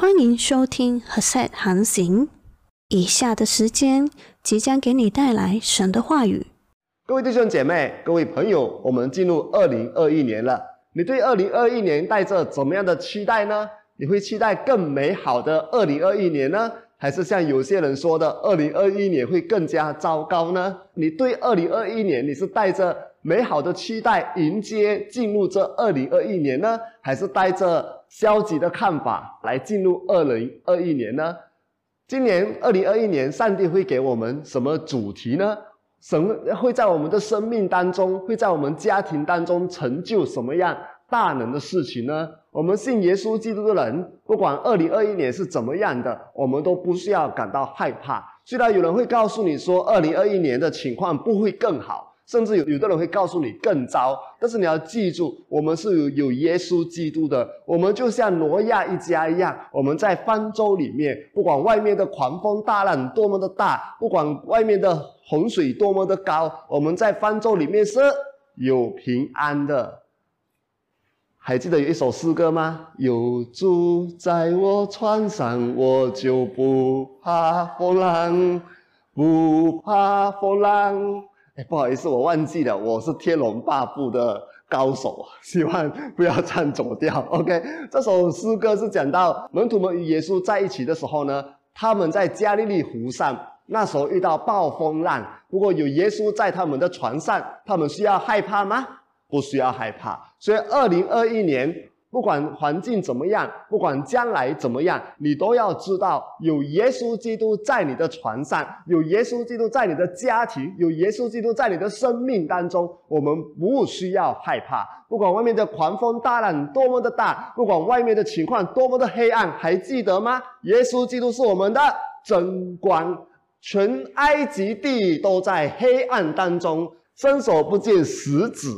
欢迎收听和 set 航行。以下的时间即将给你带来神的话语。各位弟兄姐妹、各位朋友，我们进入二零二一年了。你对二零二一年带着怎么样的期待呢？你会期待更美好的二零二一年呢，还是像有些人说的，二零二一年会更加糟糕呢？你对二零二一年你是带着美好的期待迎接进入这二零二一年呢，还是带着消极的看法来进入二零二一年呢？今年二零二一年，上帝会给我们什么主题呢？神会在我们的生命当中，会在我们家庭当中成就什么样大能的事情呢？我们信耶稣基督的人，不管二零二一年是怎么样的，我们都不需要感到害怕。虽然有人会告诉你说，二零二一年的情况不会更好。甚至有有的人会告诉你更糟，但是你要记住，我们是有耶稣基督的。我们就像挪亚一家一样，我们在方舟里面，不管外面的狂风大浪多么的大，不管外面的洪水多么的高，我们在方舟里面是有平安的。还记得有一首诗歌吗？有主在我船上，我就不怕风浪，不怕风浪。不好意思，我忘记了，我是《天龙八部》的高手，希望不要唱走调。OK，这首诗歌是讲到门徒们与耶稣在一起的时候呢，他们在加利利湖上，那时候遇到暴风浪，不过有耶稣在他们的船上，他们需要害怕吗？不需要害怕。所以，二零二一年。不管环境怎么样，不管将来怎么样，你都要知道有耶稣基督在你的船上，有耶稣基督在你的家庭，有耶稣基督在你的生命当中。我们不需要害怕，不管外面的狂风大浪多么的大，不管外面的情况多么的黑暗，还记得吗？耶稣基督是我们的真光，全埃及地都在黑暗当中，伸手不见十指。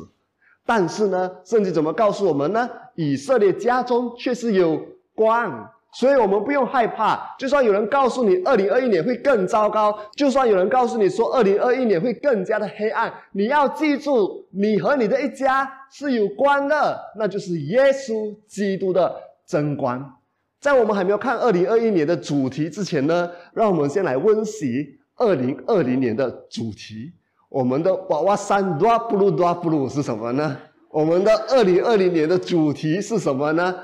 但是呢，圣经怎么告诉我们呢？以色列家中却是有光，所以我们不用害怕。就算有人告诉你二零二一年会更糟糕，就算有人告诉你说二零二一年会更加的黑暗，你要记住，你和你的一家是有光的，那就是耶稣基督的真光。在我们还没有看二零二一年的主题之前呢，让我们先来温习二零二零年的主题。我们的娃娃山多不如多不如是什么呢？我们的二零二零年的主题是什么呢？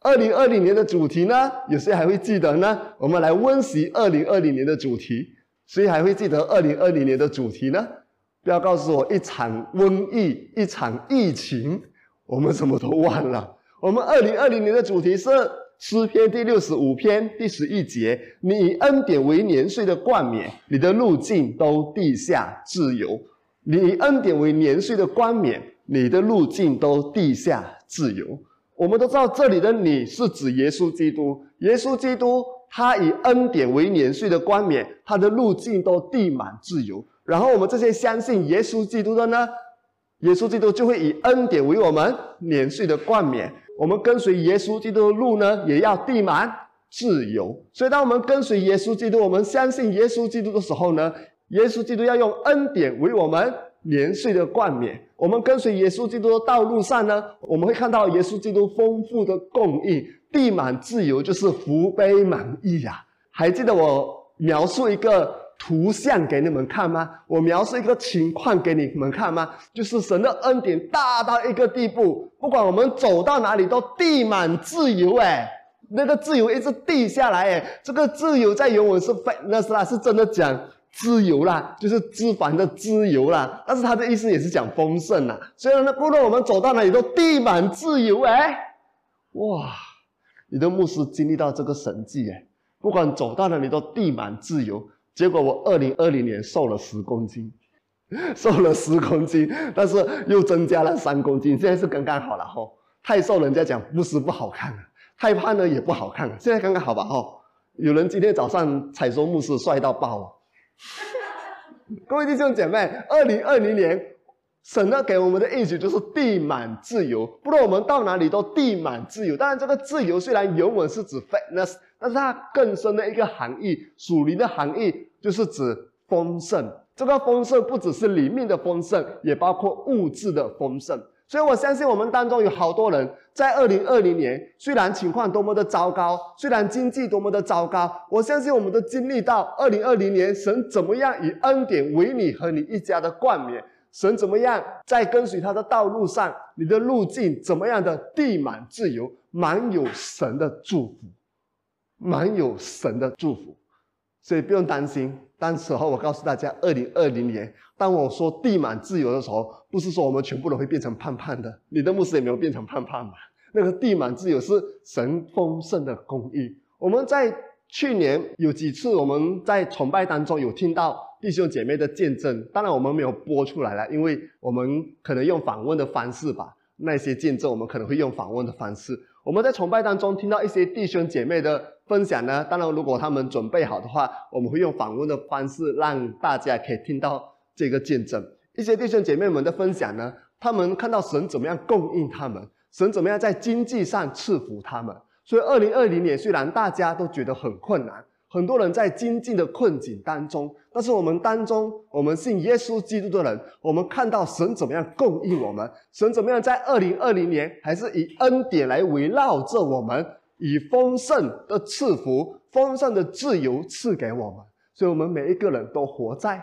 二零二零年的主题呢？有谁还会记得呢？我们来温习二零二零年的主题。谁还会记得二零二零年的主题呢？不要告诉我一场瘟疫，一场疫情，我们什么都忘了。我们二零二零年的主题是诗篇第六十五篇第十一节：你以恩典为年岁的冠冕，你的路径都地下自由。你以恩典为年岁的冠冕，你的路径都地下自由。我们都知道，这里的你是指耶稣基督。耶稣基督他以恩典为年岁的冠冕，他的路径都地满自由。然后我们这些相信耶稣基督的呢，耶稣基督就会以恩典为我们年岁的冠冕。我们跟随耶稣基督的路呢，也要地满自由。所以，当我们跟随耶稣基督，我们相信耶稣基督的时候呢，耶稣基督要用恩典为我们年岁的冠冕。我们跟随耶稣基督的道路上呢，我们会看到耶稣基督丰富的供应，地满自由，就是福杯满溢呀。还记得我描述一个图像给你们看吗？我描述一个情况给你们看吗？就是神的恩典大到一个地步。不管我们走到哪里，都地满自由哎，那个自由一直地下来哎，这个自由在原文是非那是啦，是真的讲自由啦，就是脂肪的自由啦。但是它的意思也是讲丰盛啦。所以呢，不论我们走到哪里都地满自由哎，哇！你的牧师经历到这个神迹哎，不管走到哪里都地满自由。结果我二零二零年瘦了十公斤。瘦了十公斤，但是又增加了三公斤，现在是刚刚好了哈。太瘦人家讲牧师不好看，太胖呢也不好看了，现在刚刚好吧哈。有人今天早上彩说牧师帅到爆哦！各位弟兄姐妹，二零二零年神呢给我们的意思就是地满自由，不论我们到哪里都地满自由。当然，这个自由虽然原文是指 fitness，但是它更深的一个含义，属灵的含义就是指丰盛。这个丰盛不只是里面的丰盛，也包括物质的丰盛。所以我相信我们当中有好多人在二零二零年，虽然情况多么的糟糕，虽然经济多么的糟糕，我相信我们都经历到二零二零年神怎么样以恩典为你和你一家的冠冕，神怎么样在跟随他的道路上，你的路径怎么样的地满自由，满有神的祝福，满有神的祝福，所以不用担心。当时候我告诉大家，二零二零年。当我说地满自由的时候，不是说我们全部都会变成胖胖的。你的牧师也没有变成胖胖吧？那个地满自由是神丰盛的供应。我们在去年有几次我们在崇拜当中有听到弟兄姐妹的见证，当然我们没有播出来了，因为我们可能用访问的方式吧。那些见证我们可能会用访问的方式。我们在崇拜当中听到一些弟兄姐妹的分享呢，当然如果他们准备好的话，我们会用访问的方式让大家可以听到。这个见证，一些弟兄姐妹们的分享呢，他们看到神怎么样供应他们，神怎么样在经济上赐福他们。所以，二零二零年虽然大家都觉得很困难，很多人在经济的困境当中，但是我们当中，我们信耶稣基督的人，我们看到神怎么样供应我们，神怎么样在二零二零年还是以恩典来围绕着我们，以丰盛的赐福、丰盛的自由赐给我们。所以，我们每一个人都活在。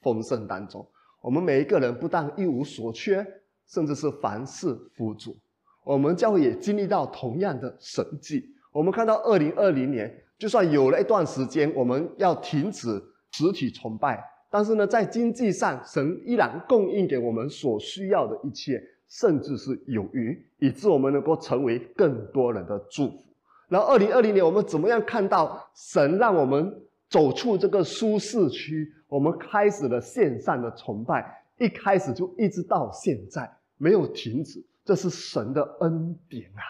丰盛当中，我们每一个人不但一无所缺，甚至是凡事富足。我们教会也经历到同样的神迹。我们看到二零二零年，就算有了一段时间我们要停止实体崇拜，但是呢，在经济上，神依然供应给我们所需要的一切，甚至是有余，以致我们能够成为更多人的祝福。然后，二零二零年，我们怎么样看到神让我们走出这个舒适区？我们开始了线上的崇拜，一开始就一直到现在没有停止，这是神的恩典啊！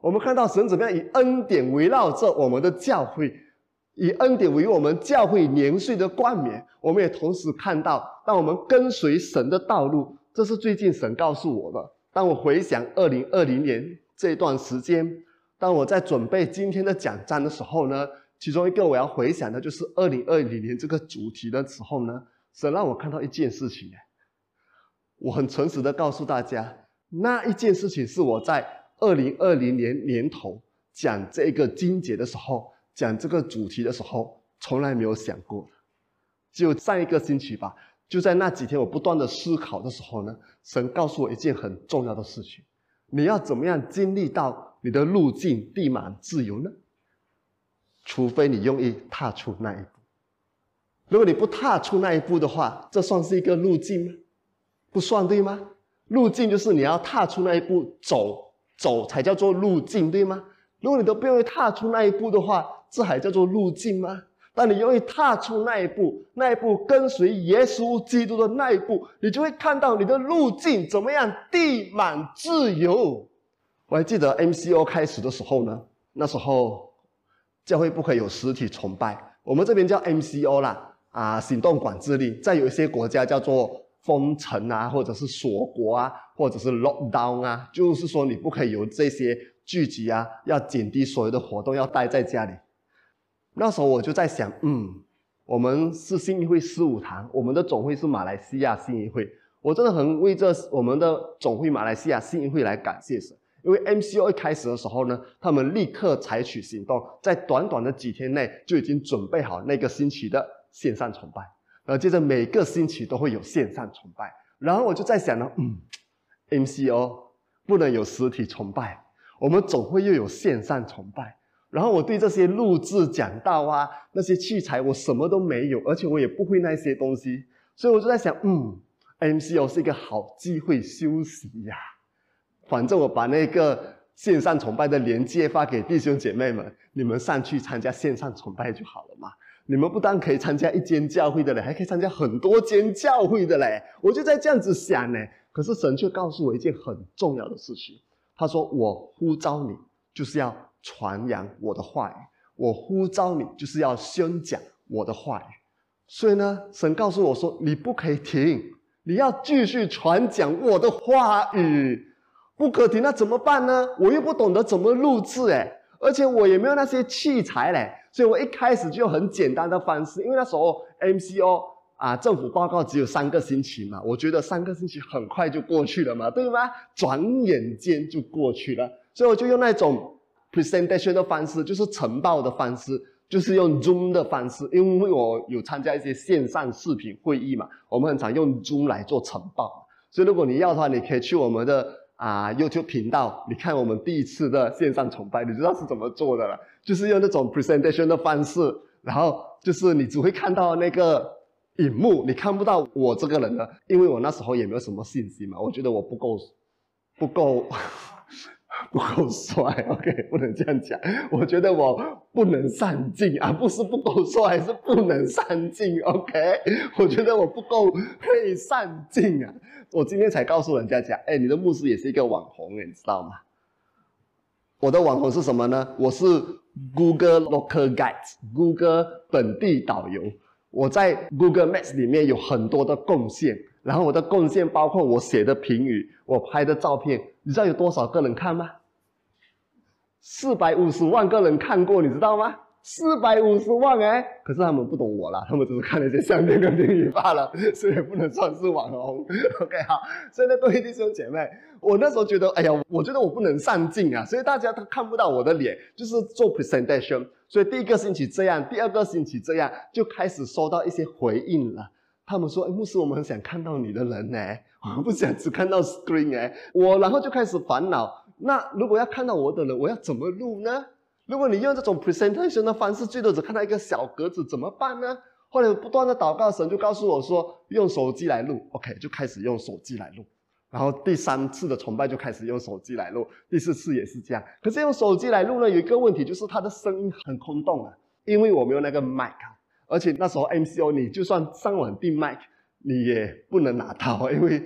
我们看到神怎么样以恩典围绕着我们的教会，以恩典为我们教会年岁的冠冕。我们也同时看到，当我们跟随神的道路，这是最近神告诉我的。当我回想二零二零年这段时间，当我在准备今天的讲章的时候呢？其中一个我要回想的就是二零二零年这个主题的时候呢，神让我看到一件事情。我很诚实的告诉大家，那一件事情是我在二零二零年年头讲这个经节的时候，讲这个主题的时候，从来没有想过。就上一个星期吧，就在那几天我不断的思考的时候呢，神告诉我一件很重要的事情：你要怎么样经历到你的路径地满自由呢？除非你愿意踏出那一步，如果你不踏出那一步的话，这算是一个路径吗？不算对吗？路径就是你要踏出那一步，走走才叫做路径，对吗？如果你都不愿意踏出那一步的话，这还叫做路径吗？当你愿意踏出那一步，那一步跟随耶稣基督的那一步，你就会看到你的路径怎么样地满自由。我还记得 MCO 开始的时候呢，那时候。教会不可以有实体崇拜，我们这边叫 MCO 啦，啊，行动管制令，在有一些国家叫做封城啊，或者是锁国啊，或者是 lockdown 啊，就是说你不可以有这些聚集啊，要减低所有的活动，要待在家里。那时候我就在想，嗯，我们是信义会十五堂，我们的总会是马来西亚信义会，我真的很为这我们的总会马来西亚信义会来感谢神。因为 MCO 一开始的时候呢，他们立刻采取行动，在短短的几天内就已经准备好那个星期的线上崇拜，然后接着每个星期都会有线上崇拜。然后我就在想呢，嗯，MCO 不能有实体崇拜，我们总会又有线上崇拜。然后我对这些录制讲道啊，那些器材我什么都没有，而且我也不会那些东西，所以我就在想，嗯，MCO 是一个好机会休息呀。反正我把那个线上崇拜的链接发给弟兄姐妹们，你们上去参加线上崇拜就好了嘛。你们不但可以参加一间教会的嘞，还可以参加很多间教会的嘞。我就在这样子想呢。可是神却告诉我一件很重要的事情，他说：“我呼召你，就是要传扬我的话语；我呼召你，就是要宣讲我的话语。”所以呢，神告诉我说：“你不可以停，你要继续传讲我的话语。”不可停，那怎么办呢？我又不懂得怎么录制，哎，而且我也没有那些器材嘞，所以我一开始就很简单的方式，因为那时候 MCO 啊，政府报告只有三个星期嘛，我觉得三个星期很快就过去了嘛，对吗？转眼间就过去了，所以我就用那种 presentation 的方式，就是晨报的方式，就是用 Zoom 的方式，因为我有参加一些线上视频会议嘛，我们很常用 Zoom 来做晨报，所以如果你要的话，你可以去我们的啊 YouTube 频道，你看我们第一次的线上崇拜，你知道是怎么做的了，就是用那种 presentation 的方式，然后就是你只会看到那个。荧幕你看不到我这个人的，因为我那时候也没有什么信息嘛，我觉得我不够，不够，不够帅，OK，不能这样讲，我觉得我不能上镜啊，不是不够帅，是不能上镜，OK，我觉得我不够配上镜啊，我今天才告诉人家讲，哎，你的牧师也是一个网红，你知道吗？我的网红是什么呢？我是 Google Local Guide，Google 本地导游。我在 Google Maps 里面有很多的贡献，然后我的贡献包括我写的评语、我拍的照片，你知道有多少个人看吗？四百五十万个人看过，你知道吗？四百五十万哎，可是他们不懂我啦，他们只是看了一些相片跟评语罢了，所以不能算是网红。OK 好，现在各位弟兄姐妹，我那时候觉得，哎呀，我觉得我不能上镜啊，所以大家都看不到我的脸，就是做 presentation。所以第一个星期这样，第二个星期这样，就开始收到一些回应了。他们说：“哎，牧师，我们很想看到你的人呢，我们不想只看到 screen 哎。”我然后就开始烦恼，那如果要看到我的人，我要怎么录呢？如果你用这种 presentation 的方式，最多只看到一个小格子，怎么办呢？后来不断的祷告，神就告诉我说：“用手机来录。”OK，就开始用手机来录。然后第三次的崇拜就开始用手机来录，第四次也是这样。可是用手机来录呢，有一个问题就是它的声音很空洞啊，因为我没有那个麦克，而且那时候 MCO 你就算上网订麦，你也不能拿到，因为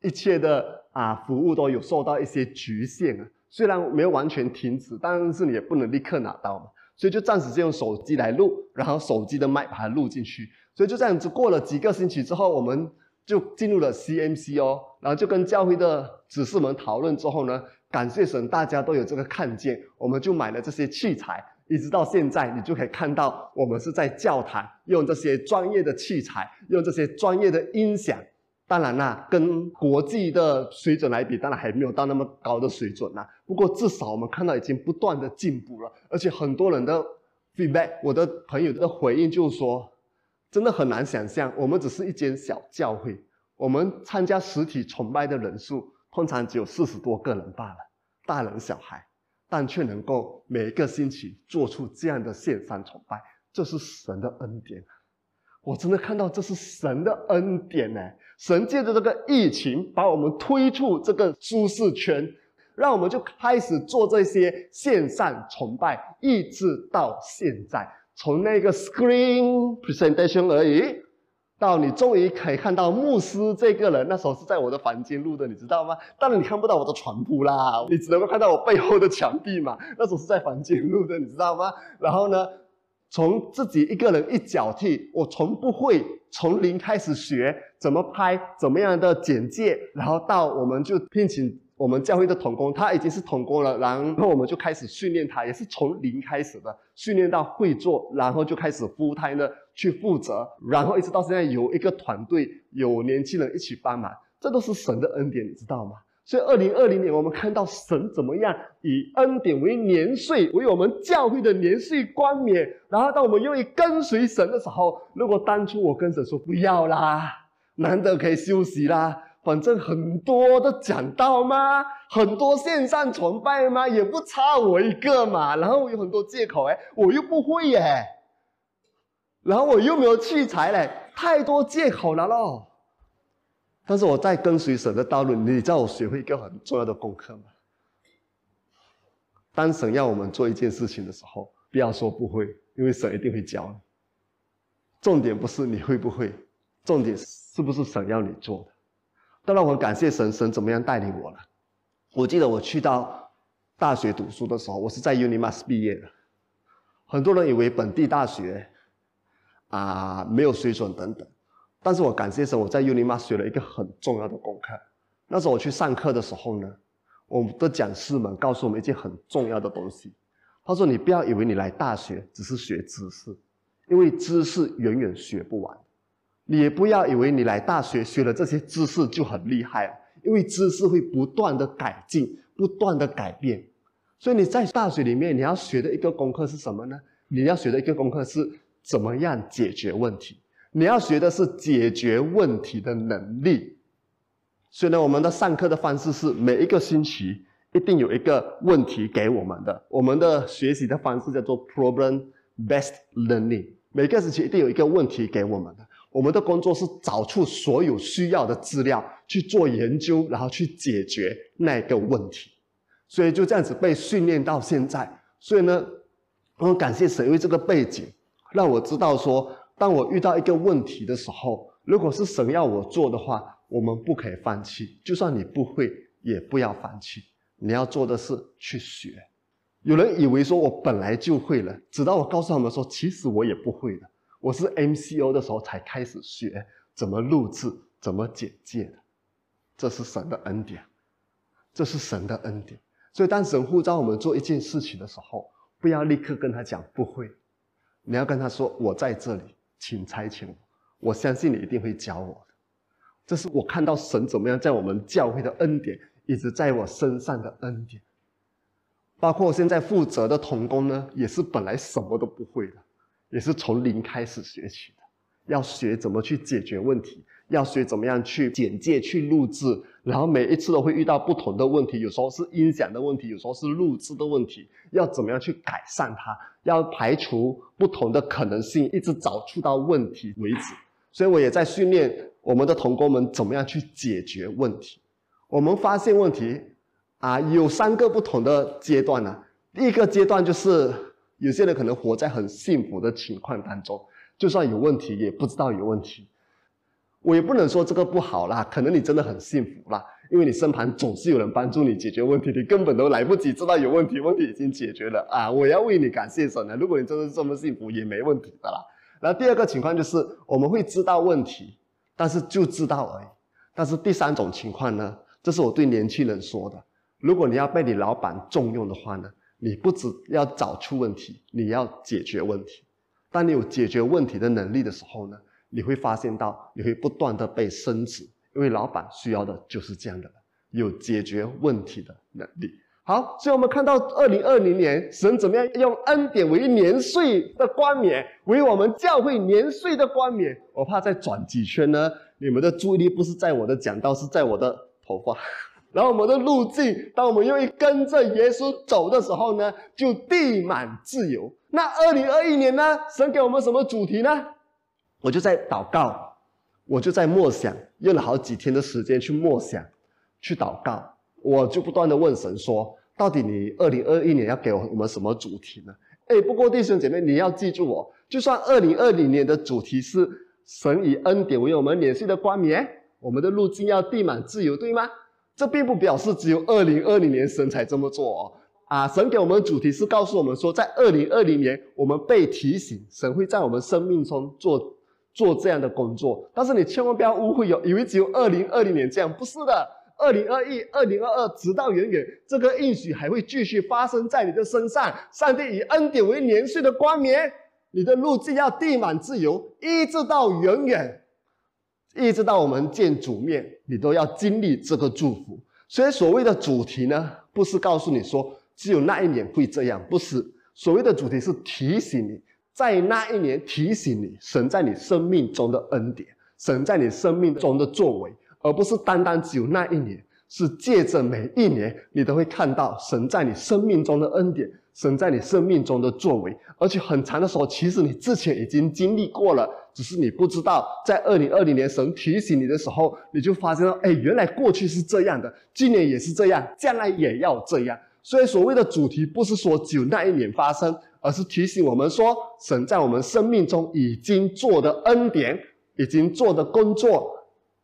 一切的啊服务都有受到一些局限啊。虽然没有完全停止，但是你也不能立刻拿到嘛，所以就暂时就用手机来录，然后手机的麦把它录进去。所以就这样子过了几个星期之后，我们。就进入了 C M C O，，然后就跟教会的指示们讨论之后呢，感谢神，大家都有这个看见，我们就买了这些器材，一直到现在，你就可以看到我们是在教堂用这些专业的器材，用这些专业的音响。当然啦，跟国际的水准来比，当然还没有到那么高的水准啦。不过至少我们看到已经不断的进步了，而且很多人的 feedback，我的朋友的回应就是说。真的很难想象，我们只是一间小教会，我们参加实体崇拜的人数通常只有四十多个人罢了，大人小孩，但却能够每个星期做出这样的线上崇拜，这是神的恩典。我真的看到这是神的恩典呢，神借着这个疫情把我们推出这个舒适圈，让我们就开始做这些线上崇拜，一直到现在。从那个 screen presentation 而已，到你终于可以看到牧师这个人，那时候是在我的房间录的，你知道吗？当然你看不到我的床铺啦，你只能够看到我背后的墙壁嘛。那时候是在房间录的，你知道吗？然后呢，从自己一个人一脚踢，我从不会从零开始学怎么拍，怎么样的简介，然后到我们就聘请。我们教会的童工，他已经是童工了，然后我们就开始训练他，也是从零开始的，训练到会做，然后就开始孵胎呢去负责，然后一直到现在有一个团队，有年轻人一起帮忙，这都是神的恩典，你知道吗？所以二零二零年我们看到神怎么样以恩典为年岁，为我们教会的年岁冠冕，然后当我们愿意跟随神的时候，如果当初我跟神说不要啦，难得可以休息啦。反正很多的讲道吗？很多线上崇拜吗？也不差我一个嘛。然后我有很多借口，哎，我又不会耶。然后我又没有器材嘞，太多借口了咯。但是我在跟随神的道路，你知道我学会一个很重要的功课吗？当神要我们做一件事情的时候，不要说不会，因为神一定会教你。重点不是你会不会，重点是不是神要你做的。当然，我很感谢神，神怎么样带领我了？我记得我去到大学读书的时候，我是在 Unimas 毕业的。很多人以为本地大学啊没有水准等等，但是我感谢神，我在 UniMa 学了一个很重要的功课。那时候我去上课的时候呢，我们的讲师们告诉我们一件很重要的东西。他说：“你不要以为你来大学只是学知识，因为知识远远学不完。”你也不要以为你来大学学了这些知识就很厉害啊，因为知识会不断的改进，不断的改变。所以你在大学里面你要学的一个功课是什么呢？你要学的一个功课是怎么样解决问题。你要学的是解决问题的能力。所以呢，我们的上课的方式是每一个星期一定有一个问题给我们的。我们的学习的方式叫做 problem-based learning。每个星期一定有一个问题给我们的。我们的工作是找出所有需要的资料去做研究，然后去解决那个问题。所以就这样子被训练到现在。所以呢，我很感谢神，为这个背景让我知道说。当我遇到一个问题的时候，如果是神要我做的话，我们不可以放弃。就算你不会，也不要放弃。你要做的是去学。有人以为说我本来就会了，直到我告诉他们说，其实我也不会的。我是 MCO 的时候才开始学怎么录制、怎么简介的。这是神的恩典，这是神的恩典。所以当神呼召我们做一件事情的时候，不要立刻跟他讲不会，你要跟他说我在这里。请差遣我，我相信你一定会教我的。这是我看到神怎么样在我们教会的恩典，一直在我身上的恩典。包括现在负责的童工呢，也是本来什么都不会的，也是从零开始学起的，要学怎么去解决问题。要学怎么样去简介、去录制，然后每一次都会遇到不同的问题，有时候是音响的问题，有时候是录制的问题，要怎么样去改善它？要排除不同的可能性，一直找出到问题为止。所以我也在训练我们的同工们怎么样去解决问题。我们发现问题啊，有三个不同的阶段呢。第一个阶段就是有些人可能活在很幸福的情况当中，就算有问题也不知道有问题。我也不能说这个不好啦，可能你真的很幸福啦，因为你身旁总是有人帮助你解决问题，你根本都来不及知道有问题，问题已经解决了啊！我要为你感谢神了。如果你真的是这么幸福，也没问题的啦。然后第二个情况就是我们会知道问题，但是就知道而已。但是第三种情况呢，这是我对年轻人说的：如果你要被你老板重用的话呢，你不只要找出问题，你要解决问题。当你有解决问题的能力的时候呢？你会发现到，你会不断的被升职，因为老板需要的就是这样的，有解决问题的能力。好，所以我们看到二零二零年，神怎么样用恩典为年岁的冠冕，为我们教会年岁的冠冕。我怕再转几圈呢，你们的注意力不是在我的讲道，是在我的头发。然后我们的路径，当我们愿意跟着耶稣走的时候呢，就地满自由。那二零二一年呢，神给我们什么主题呢？我就在祷告，我就在默想，用了好几天的时间去默想，去祷告。我就不断的问神说：“到底你二零二一年要给我们什么主题呢？”哎，不过弟兄姐妹，你要记住我，就算二零二零年的主题是神以恩典为我们年岁的冠冕，我们的路径要地满自由，对吗？这并不表示只有二零二零年神才这么做哦。啊，神给我们的主题是告诉我们说，在二零二零年，我们被提醒，神会在我们生命中做。做这样的工作，但是你千万不要误会有，以为只有二零二零年这样，不是的，二零二一、二零二二，直到永远，这个应许还会继续发生在你的身上。上帝以恩典为年岁的冠冕，你的路径要地满自由，一直到永远，一直到我们见主面，你都要经历这个祝福。所以所谓的主题呢，不是告诉你说只有那一年会这样，不是。所谓的主题是提醒你。在那一年提醒你，神在你生命中的恩典，神在你生命中的作为，而不是单单只有那一年，是借着每一年，你都会看到神在你生命中的恩典，神在你生命中的作为。而且很长的时候，其实你之前已经经历过了，只是你不知道。在二零二零年神提醒你的时候，你就发现了，哎，原来过去是这样的，今年也是这样，将来也要这样。所以所谓的主题，不是说只有那一年发生。而是提醒我们说，神在我们生命中已经做的恩典，已经做的工作，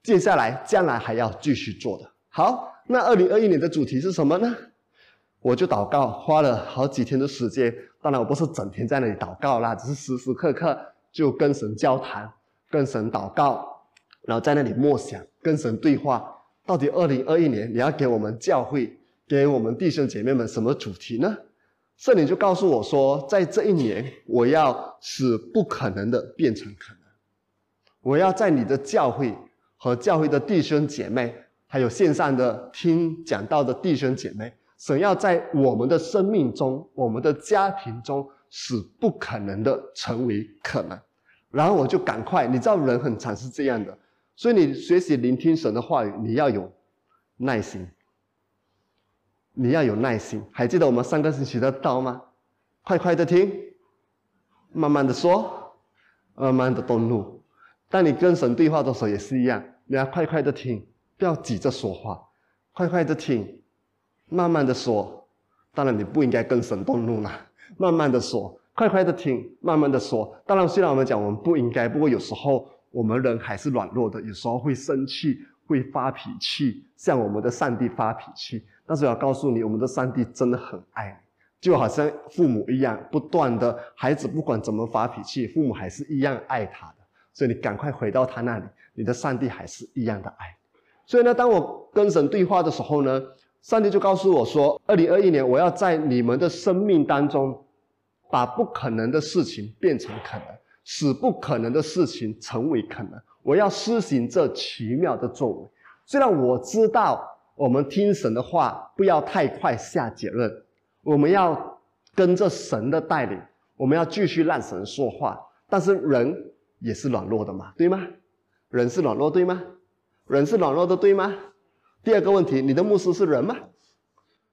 接下来将来还要继续做的。好，那二零二一年的主题是什么呢？我就祷告，花了好几天的时间。当然，我不是整天在那里祷告啦，只是时时刻刻就跟神交谈，跟神祷告，然后在那里默想，跟神对话。到底二零二一年你要给我们教会，给我们弟兄姐妹们什么主题呢？圣灵就告诉我说，在这一年，我要使不可能的变成可能，我要在你的教会和教会的弟兄姐妹，还有线上的听讲道的弟兄姐妹，神要在我们的生命中、我们的家庭中，使不可能的成为可能。然后我就赶快，你知道人很常是这样的，所以你学习聆听神的话语，你要有耐心，你要有耐心。还记得我们上个星期的道吗？快快的听，慢慢的说，慢慢的动怒。当你跟神对话的时候也是一样，你要快快的听，不要急着说话，快快的听，慢慢的说。当然你不应该跟神动怒了，慢慢的说，快快的听，慢慢的说。当然，虽然我们讲我们不应该，不过有时候我们人还是软弱的，有时候会生气，会发脾气，向我们的上帝发脾气。但是我要告诉你，我们的上帝真的很爱你，就好像父母一样，不断的孩子不管怎么发脾气，父母还是一样爱他的。所以你赶快回到他那里，你的上帝还是一样的爱。所以呢，当我跟神对话的时候呢，上帝就告诉我说：，二零二一年我要在你们的生命当中，把不可能的事情变成可能，使不可能的事情成为可能。我要施行这奇妙的作为。虽然我知道我们听神的话，不要太快下结论，我们要跟着神的带领，我们要继续让神说话。但是人。也是软弱的嘛，对吗？人是软弱，对吗？人是软弱的，对吗？第二个问题，你的牧师是人吗？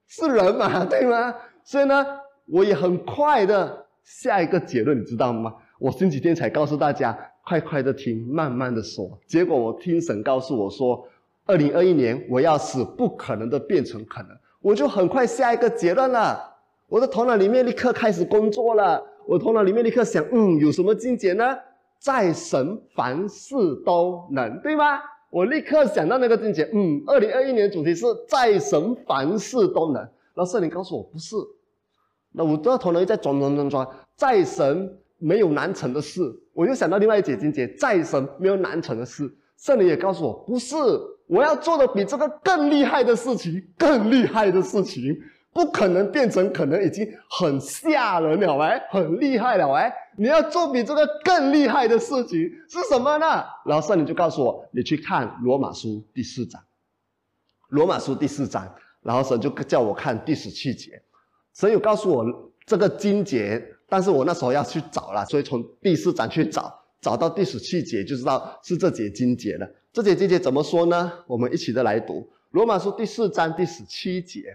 是人嘛，对吗？所以呢，我也很快的下一个结论，你知道吗？我星期天才告诉大家，快快的听，慢慢的说。结果我听神告诉我说，二零二一年我要使不可能的变成可能，我就很快下一个结论了。我的头脑里面立刻开始工作了，我头脑里面立刻想，嗯，有什么境界呢？在神凡事都能，对吗？我立刻想到那个境界，嗯，二零二一年主题是在神凡事都能。然后圣灵告诉我不是，那我的头脑又在转转转转，在神没有难成的事。我又想到另外一节境界，在神没有难成的事。圣灵也告诉我不是，我要做的比这个更厉害的事情，更厉害的事情。不可能变成可能，已经很吓人了哎，很厉害了哎！你要做比这个更厉害的事情是什么呢？然后圣灵就告诉我，你去看罗马书第四章，罗马书第四章，然后神就叫我看第十七节。神有告诉我这个经节，但是我那时候要去找了，所以从第四章去找，找到第十七节就知道是这节经节了。这节经节怎么说呢？我们一起的来读罗马书第四章第十七节。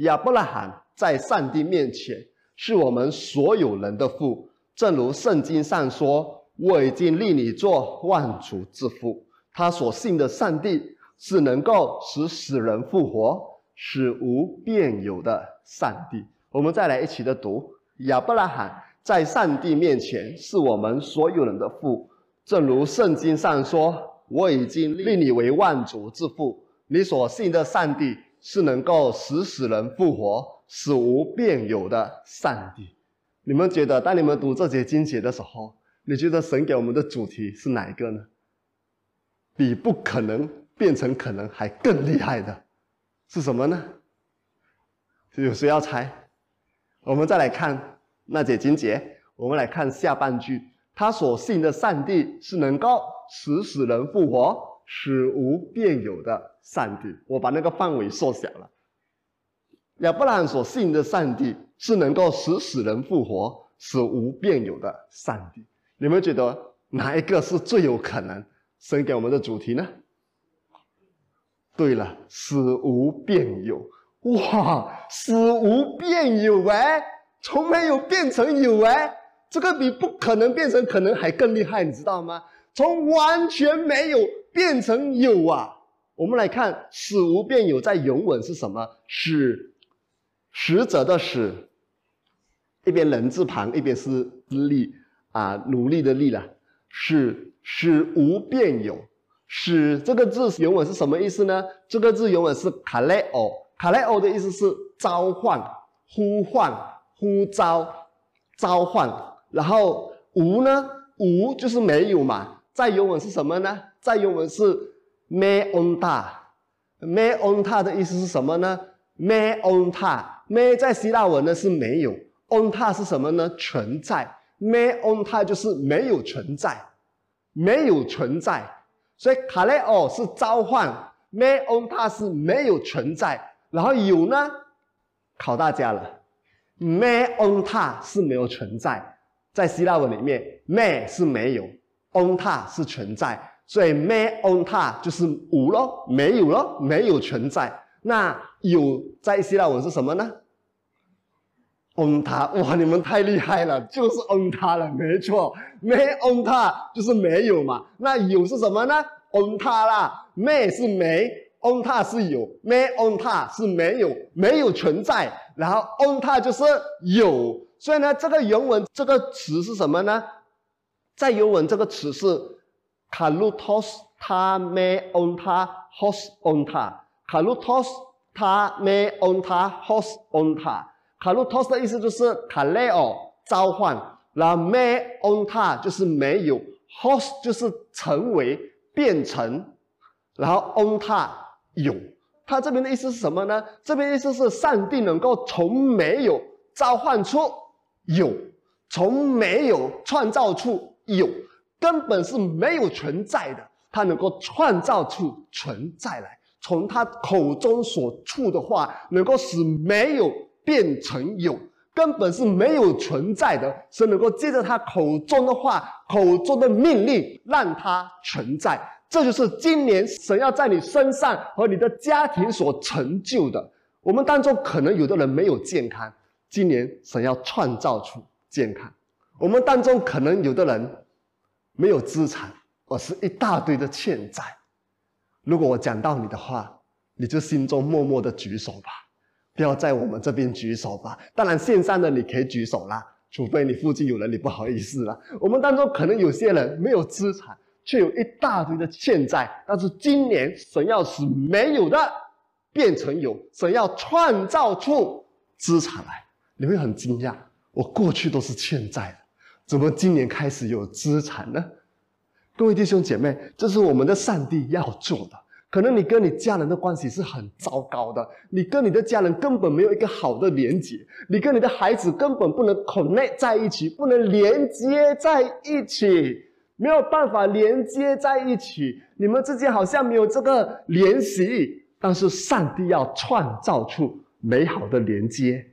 亚伯拉罕在上帝面前是我们所有人的父，正如圣经上说：“我已经立你做万族之父。”他所信的上帝是能够使死人复活、使无变有的上帝。我们再来一起的读：亚伯拉罕在上帝面前是我们所有人的父，正如圣经上说：“我已经立你为万族之父。”你所信的上帝。是能够使死人复活、死无变有的上帝。你们觉得，当你们读这节经节的时候，你觉得神给我们的主题是哪一个呢？比不可能变成可能还更厉害的是什么呢？有谁要猜？我们再来看那节经节，我们来看下半句：他所信的上帝是能够使死人复活。使无变有的上帝，我把那个范围缩小了。亚伯拉罕所信的上帝是能够使死人复活、使无变有的上帝。你们觉得哪一个是最有可能神给我们的主题呢？对了，使无变有，哇，使无变有哎，从没有变成有哎，这个比不可能变成可能还更厉害，你知道吗？从完全没有。变成有啊！我们来看“使无变有”在原文是什么？使使者的使，一边人字旁，一边是力啊，努力的力了。使使无变有，使这个字原文是什么意思呢？这个字原文是卡雷欧，卡雷欧的意思是召唤、呼唤、呼召、召唤。然后无呢？无就是没有嘛，在原文是什么呢？在原文是 “me onta”，“me onta” 的意思是什么呢？“me onta”，“me” 在希腊文呢是没有，“onta” 是什么呢？存在，“me onta” 就是没有存在。没有存在，所以卡雷奥是召唤，me on 它是没有存在，然后有呢，考大家了，me on 它是没有存在，在希腊文里面，me 是没有。，on 它是存在，所以 me on 它就是无咯，没有咯，没有存在。那有在希腊文是什么呢？on 它哇，你们太厉害了，就是 on 它了，没错，没 on 它就是没有嘛。那有是什么呢？on 它啦，没是没，on 它是有，没 on 它是没有，没有存在。然后 on 它就是有，所以呢，这个原文这个词是什么呢？在原文这个词是 kalutos，它没 on 它，hos on 它，kalutos，它没 on 它，hos on 它。卡路托斯的意思就是卡雷奥召唤，然后 me on 它就是没有，“hos” 就是成为变成，然后 on 它有。它这边的意思是什么呢？这边意思是上帝能够从没有召唤出有，从没有创造出有，根本是没有存在的，他能够创造出存在来，从他口中所出的话，能够使没有。变成有，根本是没有存在的，是能够借着他口中的话、口中的命令，让它存在。这就是今年神要在你身上和你的家庭所成就的。我们当中可能有的人没有健康，今年神要创造出健康。我们当中可能有的人没有资产，而是一大堆的欠债。如果我讲到你的话，你就心中默默的举手吧。不要在我们这边举手吧。当然，线上的你可以举手啦，除非你附近有人，你不好意思了。我们当中可能有些人没有资产，却有一大堆的欠债。但是今年神要使没有的变成有，神要创造出资产来，你会很惊讶。我过去都是欠债的，怎么今年开始有资产呢？各位弟兄姐妹，这是我们的上帝要做的。可能你跟你家人的关系是很糟糕的，你跟你的家人根本没有一个好的连接，你跟你的孩子根本不能 connect 在一起，不能连接在一起，没有办法连接在一起，你们之间好像没有这个联系。但是上帝要创造出美好的连接，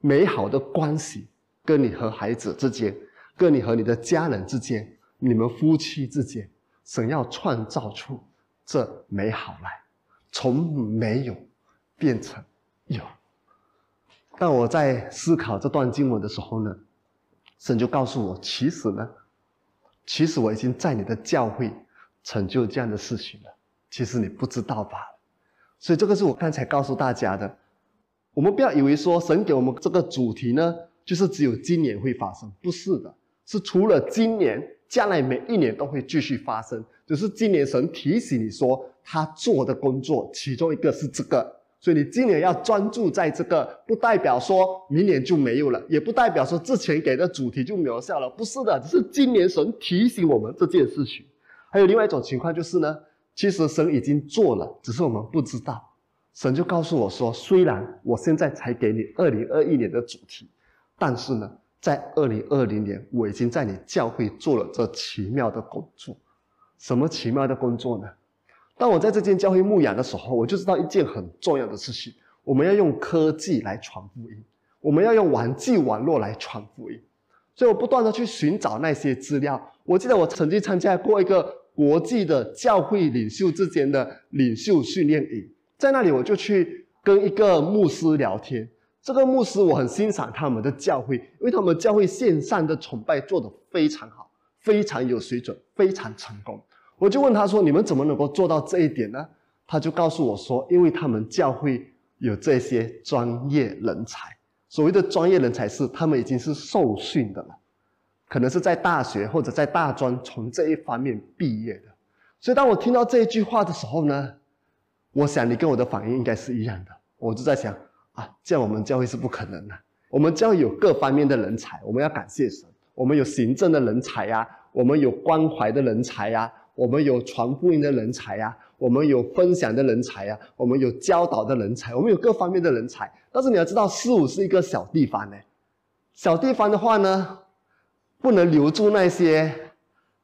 美好的关系，跟你和孩子之间，跟你和你的家人之间，你们夫妻之间，神要创造出。这美好来，从没有变成有。当我在思考这段经文的时候呢，神就告诉我：其实呢，其实我已经在你的教会成就这样的事情了。其实你不知道罢了。所以这个是我刚才告诉大家的。我们不要以为说神给我们这个主题呢，就是只有今年会发生，不是的，是除了今年，将来每一年都会继续发生。只是今年神提醒你说，他做的工作其中一个是这个，所以你今年要专注在这个，不代表说明年就没有了，也不代表说之前给的主题就没有效了，不是的，只是今年神提醒我们这件事情。还有另外一种情况就是呢，其实神已经做了，只是我们不知道。神就告诉我说，虽然我现在才给你二零二一年的主题，但是呢，在二零二零年我已经在你教会做了这奇妙的工作。什么奇妙的工作呢？当我在这间教会牧养的时候，我就知道一件很重要的事情：我们要用科技来传福音，我们要用网际网络来传福音。所以我不断的去寻找那些资料。我记得我曾经参加过一个国际的教会领袖之间的领袖训练营，在那里我就去跟一个牧师聊天。这个牧师我很欣赏他们的教会，因为他们教会线上的崇拜做得非常好。非常有水准，非常成功。我就问他说：“你们怎么能够做到这一点呢？”他就告诉我说：“因为他们教会有这些专业人才。所谓的专业人才是他们已经是受训的了，可能是在大学或者在大专从这一方面毕业的。所以当我听到这一句话的时候呢，我想你跟我的反应应该是一样的。我就在想啊，这样我们教会是不可能的。我们教会有各方面的人才，我们要感谢神。”我们有行政的人才呀，我们有关怀的人才呀，我们有传福音的人才呀，我们有分享的人才呀，我们有教导的人才，我们有各方面的人才。但是你要知道，四五是一个小地方呢，小地方的话呢，不能留住那些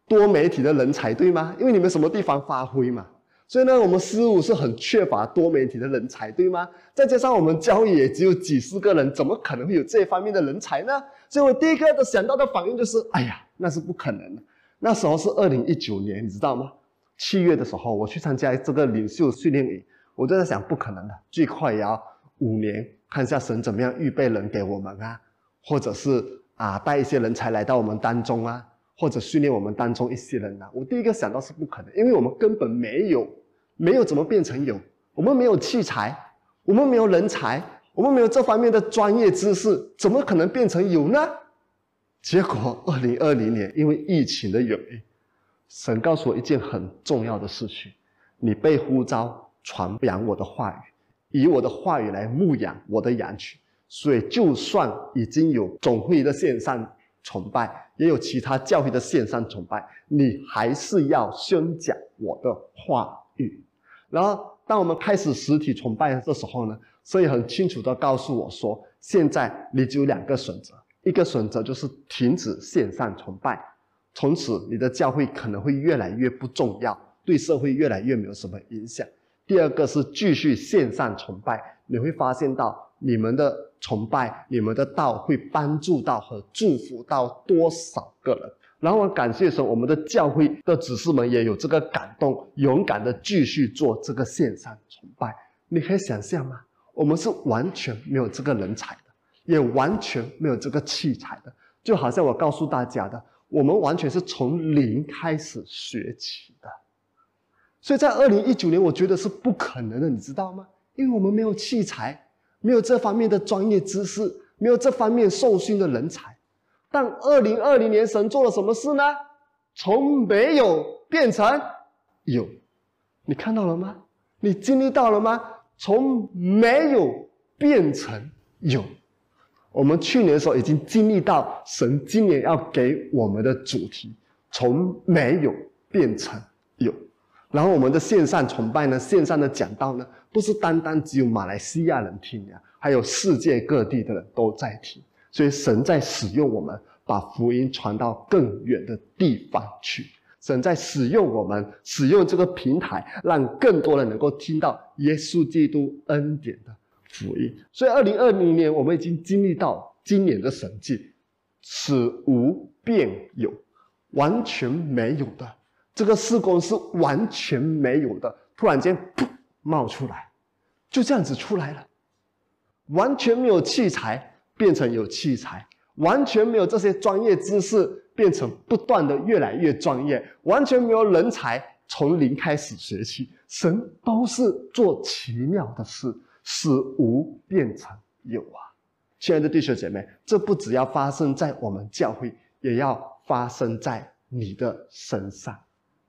多媒体的人才，对吗？因为你们什么地方发挥嘛。所以呢，我们事务是很缺乏多媒体的人才，对吗？再加上我们教育也只有几十个人，怎么可能会有这方面的人才呢？所以我第一个的想到的反应就是，哎呀，那是不可能的。那时候是二零一九年，你知道吗？七月的时候，我去参加这个领袖训练营，我就在想，不可能的，最快也要五年，看一下神怎么样预备人给我们啊，或者是啊带一些人才来到我们当中啊，或者训练我们当中一些人啊。我第一个想到是不可能，因为我们根本没有。没有怎么变成有？我们没有器材，我们没有人才，我们没有这方面的专业知识，怎么可能变成有呢？结果二零二零年因为疫情的原因，神告诉我一件很重要的事情：你被呼召传扬我的话语，以我的话语来牧养我的羊群。所以，就算已经有总会的线上崇拜，也有其他教会的线上崇拜，你还是要宣讲我的话。然后，当我们开始实体崇拜的时候呢，所以很清楚的告诉我说，现在你只有两个选择，一个选择就是停止线上崇拜，从此你的教会可能会越来越不重要，对社会越来越没有什么影响；第二个是继续线上崇拜，你会发现到你们的崇拜、你们的道会帮助到和祝福到多少个人。然后我感谢说，我们的教会的指示们也有这个感动，勇敢的继续做这个线上崇拜。你可以想象吗？我们是完全没有这个人才的，也完全没有这个器材的，就好像我告诉大家的，我们完全是从零开始学起的。所以在二零一九年，我觉得是不可能的，你知道吗？因为我们没有器材，没有这方面的专业知识，没有这方面受训的人才。但二零二零年，神做了什么事呢？从没有变成有，你看到了吗？你经历到了吗？从没有变成有。我们去年的时候已经经历到神今年要给我们的主题：从没有变成有。然后我们的线上崇拜呢，线上的讲道呢，不是单单只有马来西亚人听呀，还有世界各地的人都在听。所以神在使用我们，把福音传到更远的地方去。神在使用我们，使用这个平台，让更多人能够听到耶稣基督恩典的福音。所以，二零二零年我们已经经历到今年的神迹，此无变有，完全没有的这个施工是完全没有的，突然间噗冒出来，就这样子出来了，完全没有器材。变成有器材，完全没有这些专业知识，变成不断的越来越专业，完全没有人才，从零开始学习。神都是做奇妙的事，使无变成有啊！亲爱的弟兄姐妹，这不只要发生在我们教会，也要发生在你的身上。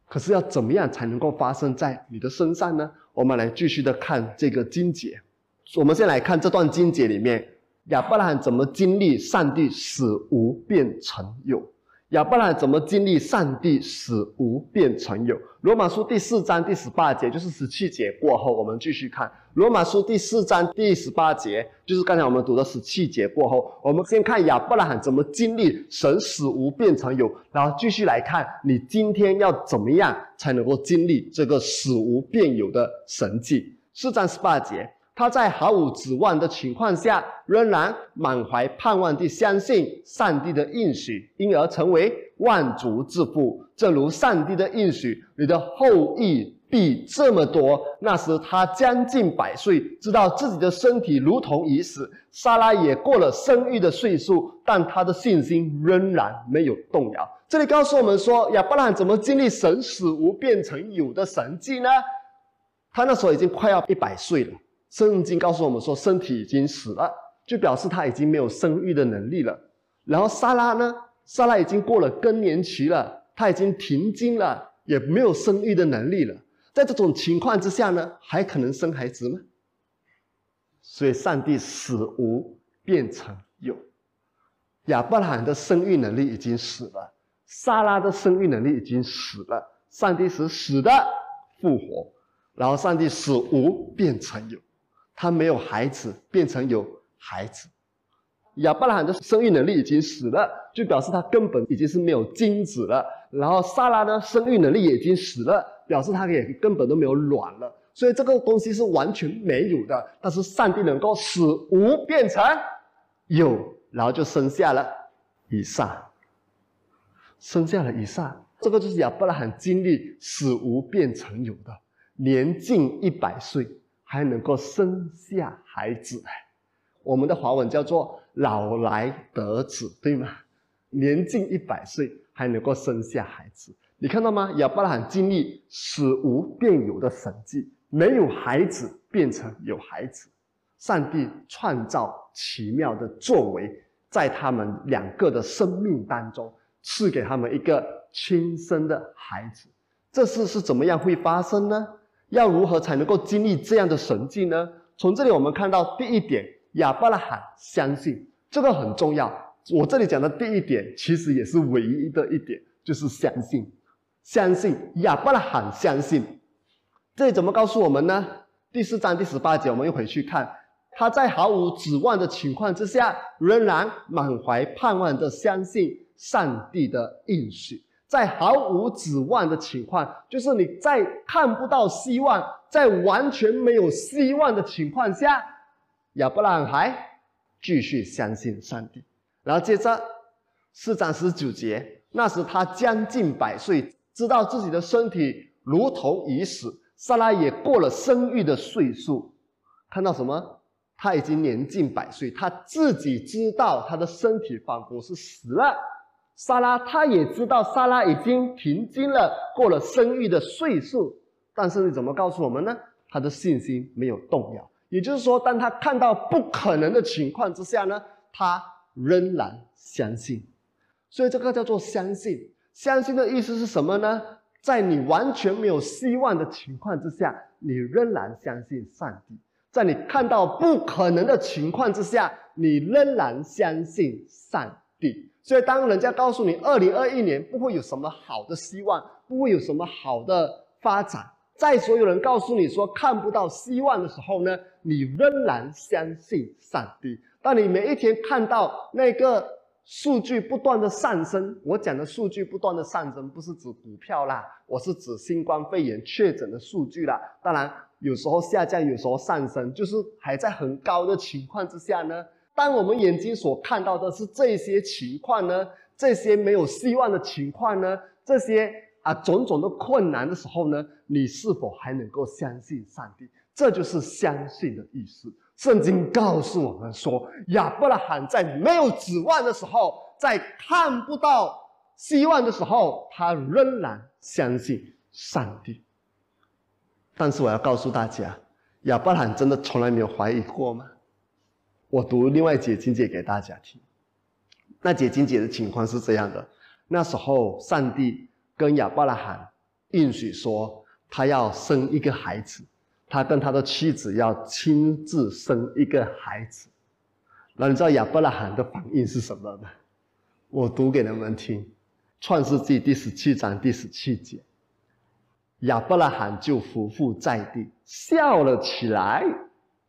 可是要怎么样才能够发生在你的身上呢？我们来继续的看这个经节。我们先来看这段经节里面。亚伯拉罕怎么经历上帝使无变成有？亚伯拉罕怎么经历上帝使无变成有？罗马书第四章第十八节就是十七节过后，我们继续看罗马书第四章第十八节，就是刚才我们读的十七节过后，我们先看亚伯拉罕怎么经历神使无变成有，然后继续来看你今天要怎么样才能够经历这个使无变有的神迹。四章十八节。他在毫无指望的情况下，仍然满怀盼望地相信上帝的应许，因而成为万族之父。正如上帝的应许，你的后裔必这么多。那时他将近百岁，知道自己的身体如同已死。莎拉也过了生育的岁数，但他的信心仍然没有动摇。这里告诉我们说，亚伯拉罕怎么经历神死无变成有的神迹呢？他那时候已经快要一百岁了。圣经告诉我们说，身体已经死了，就表示他已经没有生育的能力了。然后莎拉呢？莎拉已经过了更年期了，她已经停经了，也没有生育的能力了。在这种情况之下呢，还可能生孩子吗？所以，上帝死无变成有。亚伯拉罕的生育能力已经死了，莎拉的生育能力已经死了。上帝使死的复活，然后上帝死无变成有。他没有孩子，变成有孩子，亚伯拉罕的生育能力已经死了，就表示他根本已经是没有精子了。然后萨拉呢，生育能力也已经死了，表示他也根本都没有卵了。所以这个东西是完全没有的。但是上帝能够使无变成有，然后就生下了以撒，生下了以撒。这个就是亚伯拉罕经历使无变成有的，年近一百岁。还能够生下孩子，我们的华文叫做老来得子，对吗？年近一百岁还能够生下孩子，你看到吗？亚伯拉罕经历死无变有的神迹，没有孩子变成有孩子，上帝创造奇妙的作为，在他们两个的生命当中赐给他们一个亲生的孩子，这事是怎么样会发生呢？要如何才能够经历这样的神迹呢？从这里我们看到第一点，亚伯拉罕相信这个很重要。我这里讲的第一点，其实也是唯一的一点，就是相信。相信亚伯拉罕相信，这里怎么告诉我们呢？第四章第十八节，我们又回去看，他在毫无指望的情况之下，仍然满怀盼望的相信上帝的应许。在毫无指望的情况，就是你在看不到希望，在完全没有希望的情况下，亚伯拉罕还继续相信上帝。然后接着四章十九节，那时他将近百岁，知道自己的身体如同已死，萨拉也过了生育的岁数。看到什么？他已经年近百岁，他自己知道他的身体仿佛是死了。莎拉，他也知道莎拉已经停经了，过了生育的岁数，但是你怎么告诉我们呢？他的信心没有动摇，也就是说，当他看到不可能的情况之下呢，他仍然相信。所以这个叫做相信。相信的意思是什么呢？在你完全没有希望的情况之下，你仍然相信上帝；在你看到不可能的情况之下，你仍然相信上帝。所以，当人家告诉你二零二一年不会有什么好的希望，不会有什么好的发展，在所有人告诉你说看不到希望的时候呢，你仍然相信上帝。当你每一天看到那个数据不断的上升，我讲的数据不断的上升，不是指股票啦，我是指新冠肺炎确诊的数据啦。当然，有时候下降，有时候上升，就是还在很高的情况之下呢。当我们眼睛所看到的是这些情况呢，这些没有希望的情况呢，这些啊种种的困难的时候呢，你是否还能够相信上帝？这就是相信的意思。圣经告诉我们说，亚伯拉罕在没有指望的时候，在看不到希望的时候，他仍然相信上帝。但是我要告诉大家，亚伯拉罕真的从来没有怀疑过吗？我读另外解经节给大家听。那解经节的情况是这样的：那时候，上帝跟亚伯拉罕应许说，他要生一个孩子，他跟他的妻子要亲自生一个孩子。那你知道亚伯拉罕的反应是什么吗？我读给你们听，《创世纪》第十七章第十七节，亚伯拉罕就伏伏在地，笑了起来。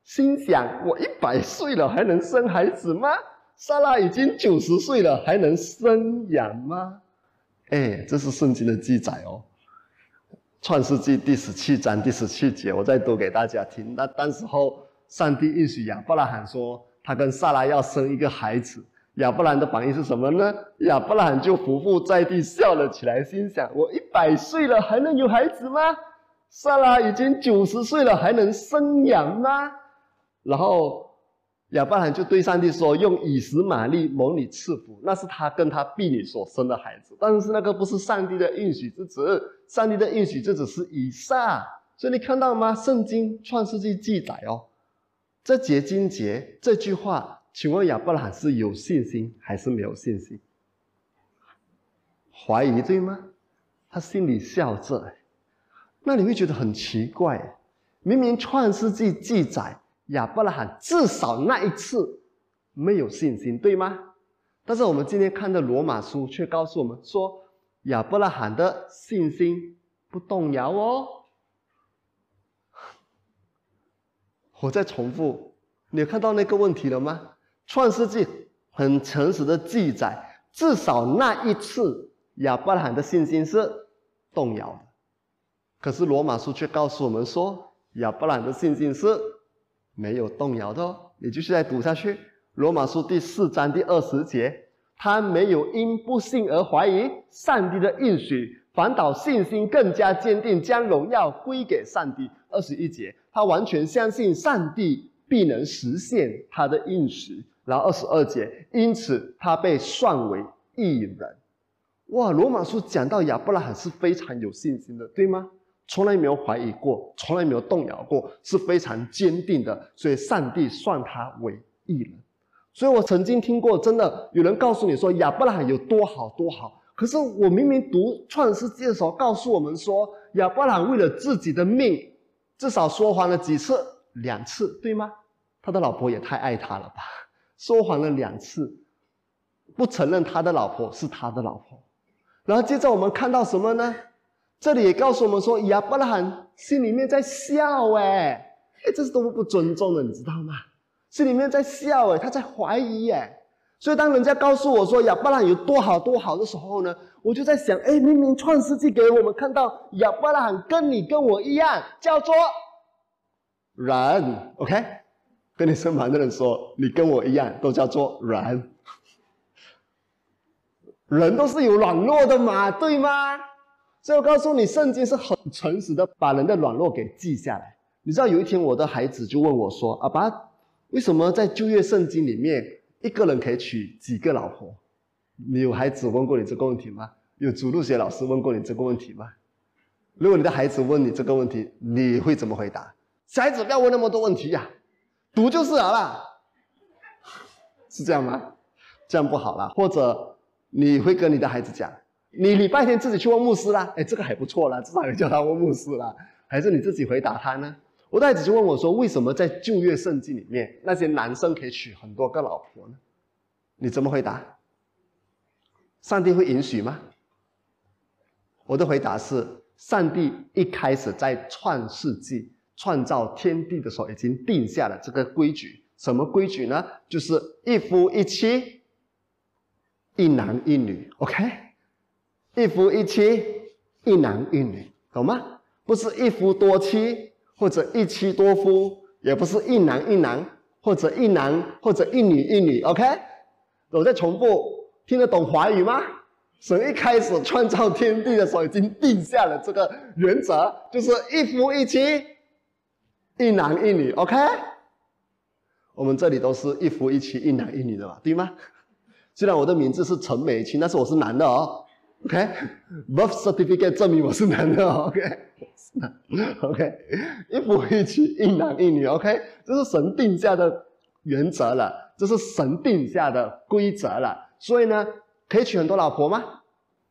心想：我一百岁了，还能生孩子吗？莎拉已经九十岁了，还能生养吗？哎，这是圣经的记载哦，《创世纪》第十七章第十七节，我再读给大家听。那当时候，上帝应许亚伯拉罕说，他跟莎拉要生一个孩子。亚伯兰的反应是什么呢？亚伯拉罕就伏伏在地，笑了起来，心想：我一百岁了，还能有孩子吗？莎拉已经九十岁了，还能生养吗？然后亚伯兰就对上帝说：“用以实玛利蒙你赐福，那是他跟他婢女所生的孩子。但是那个不是上帝的应许之子，上帝的应许之子是以撒。所以你看到吗？圣经创世纪记载哦，这结晶节这句话，请问亚伯兰是有信心还是没有信心？怀疑对吗？他心里笑着，那你会觉得很奇怪，明明创世纪记载。亚伯拉罕至少那一次没有信心，对吗？但是我们今天看的罗马书却告诉我们说，亚伯拉罕的信心不动摇哦。我再重复，你看到那个问题了吗？创世纪很诚实的记载，至少那一次亚伯拉罕的信心是动摇的。可是罗马书却告诉我们说，亚伯拉罕的信心是没有动摇的哦。你继续再读下去，罗马书第四章第二十节，他没有因不信而怀疑上帝的应许，反倒信心更加坚定，将荣耀归给上帝。二十一节，他完全相信上帝必能实现他的应许。然后二十二节，因此他被算为义人。哇，罗马书讲到亚伯拉罕是非常有信心的，对吗？从来没有怀疑过，从来没有动摇过，是非常坚定的。所以上帝算他为义人。所以我曾经听过，真的有人告诉你说亚伯拉罕有多好多好，可是我明明读创世纪的时候告诉我们说，亚伯拉罕为了自己的命，至少说谎了几次，两次，对吗？他的老婆也太爱他了吧，说谎了两次，不承认他的老婆是他的老婆。然后接着我们看到什么呢？这里也告诉我们说，亚伯拉罕心里面在笑，哎，哎，这是多么不尊重的，你知道吗？心里面在笑，哎，他在怀疑，哎，所以当人家告诉我说亚伯拉罕有多好多好的时候呢，我就在想，哎，明明创世纪给我们看到亚伯拉罕跟你跟我一样，叫做人，OK，跟你身旁的人说，你跟我一样，都叫做人，人都是有软弱的嘛，对吗？所以我告诉你，圣经是很诚实的，把人的软弱给记下来。你知道有一天我的孩子就问我说：“阿爸，为什么在旧约圣经里面一个人可以娶几个老婆？”你有孩子问过你这个问题吗？有主路学老师问过你这个问题吗？如果你的孩子问你这个问题，你会怎么回答？小孩子不要问那么多问题呀，读就是好了，是这样吗？这样不好了。或者你会跟你的孩子讲？你礼拜天自己去问牧师啦，哎，这个还不错啦，至少你叫他问牧师啦。还是你自己回答他呢？我的孩子就问我说：“为什么在旧约圣经里面，那些男生可以娶很多个老婆呢？”你怎么回答？上帝会允许吗？我的回答是：上帝一开始在创世纪创造天地的时候，已经定下了这个规矩。什么规矩呢？就是一夫一妻，一男一女。OK。一夫一妻，一男一女，懂吗？不是一夫多妻，或者一妻多夫，也不是一男一男，或者一男或者一女一女。OK，我再重复，听得懂华语吗？神一开始创造天地的时候，已经定下了这个原则，就是一夫一妻，一男一女。OK，我们这里都是一夫一妻，一男一女的吧，对吗？虽然我的名字是陈美清，但是我是男的哦。OK，birth certificate 证明我是男的。OK，OK，一夫一妻，一男一女。OK，这是神定下的原则了，这是神定下的规则了。所以呢，可以娶很多老婆吗？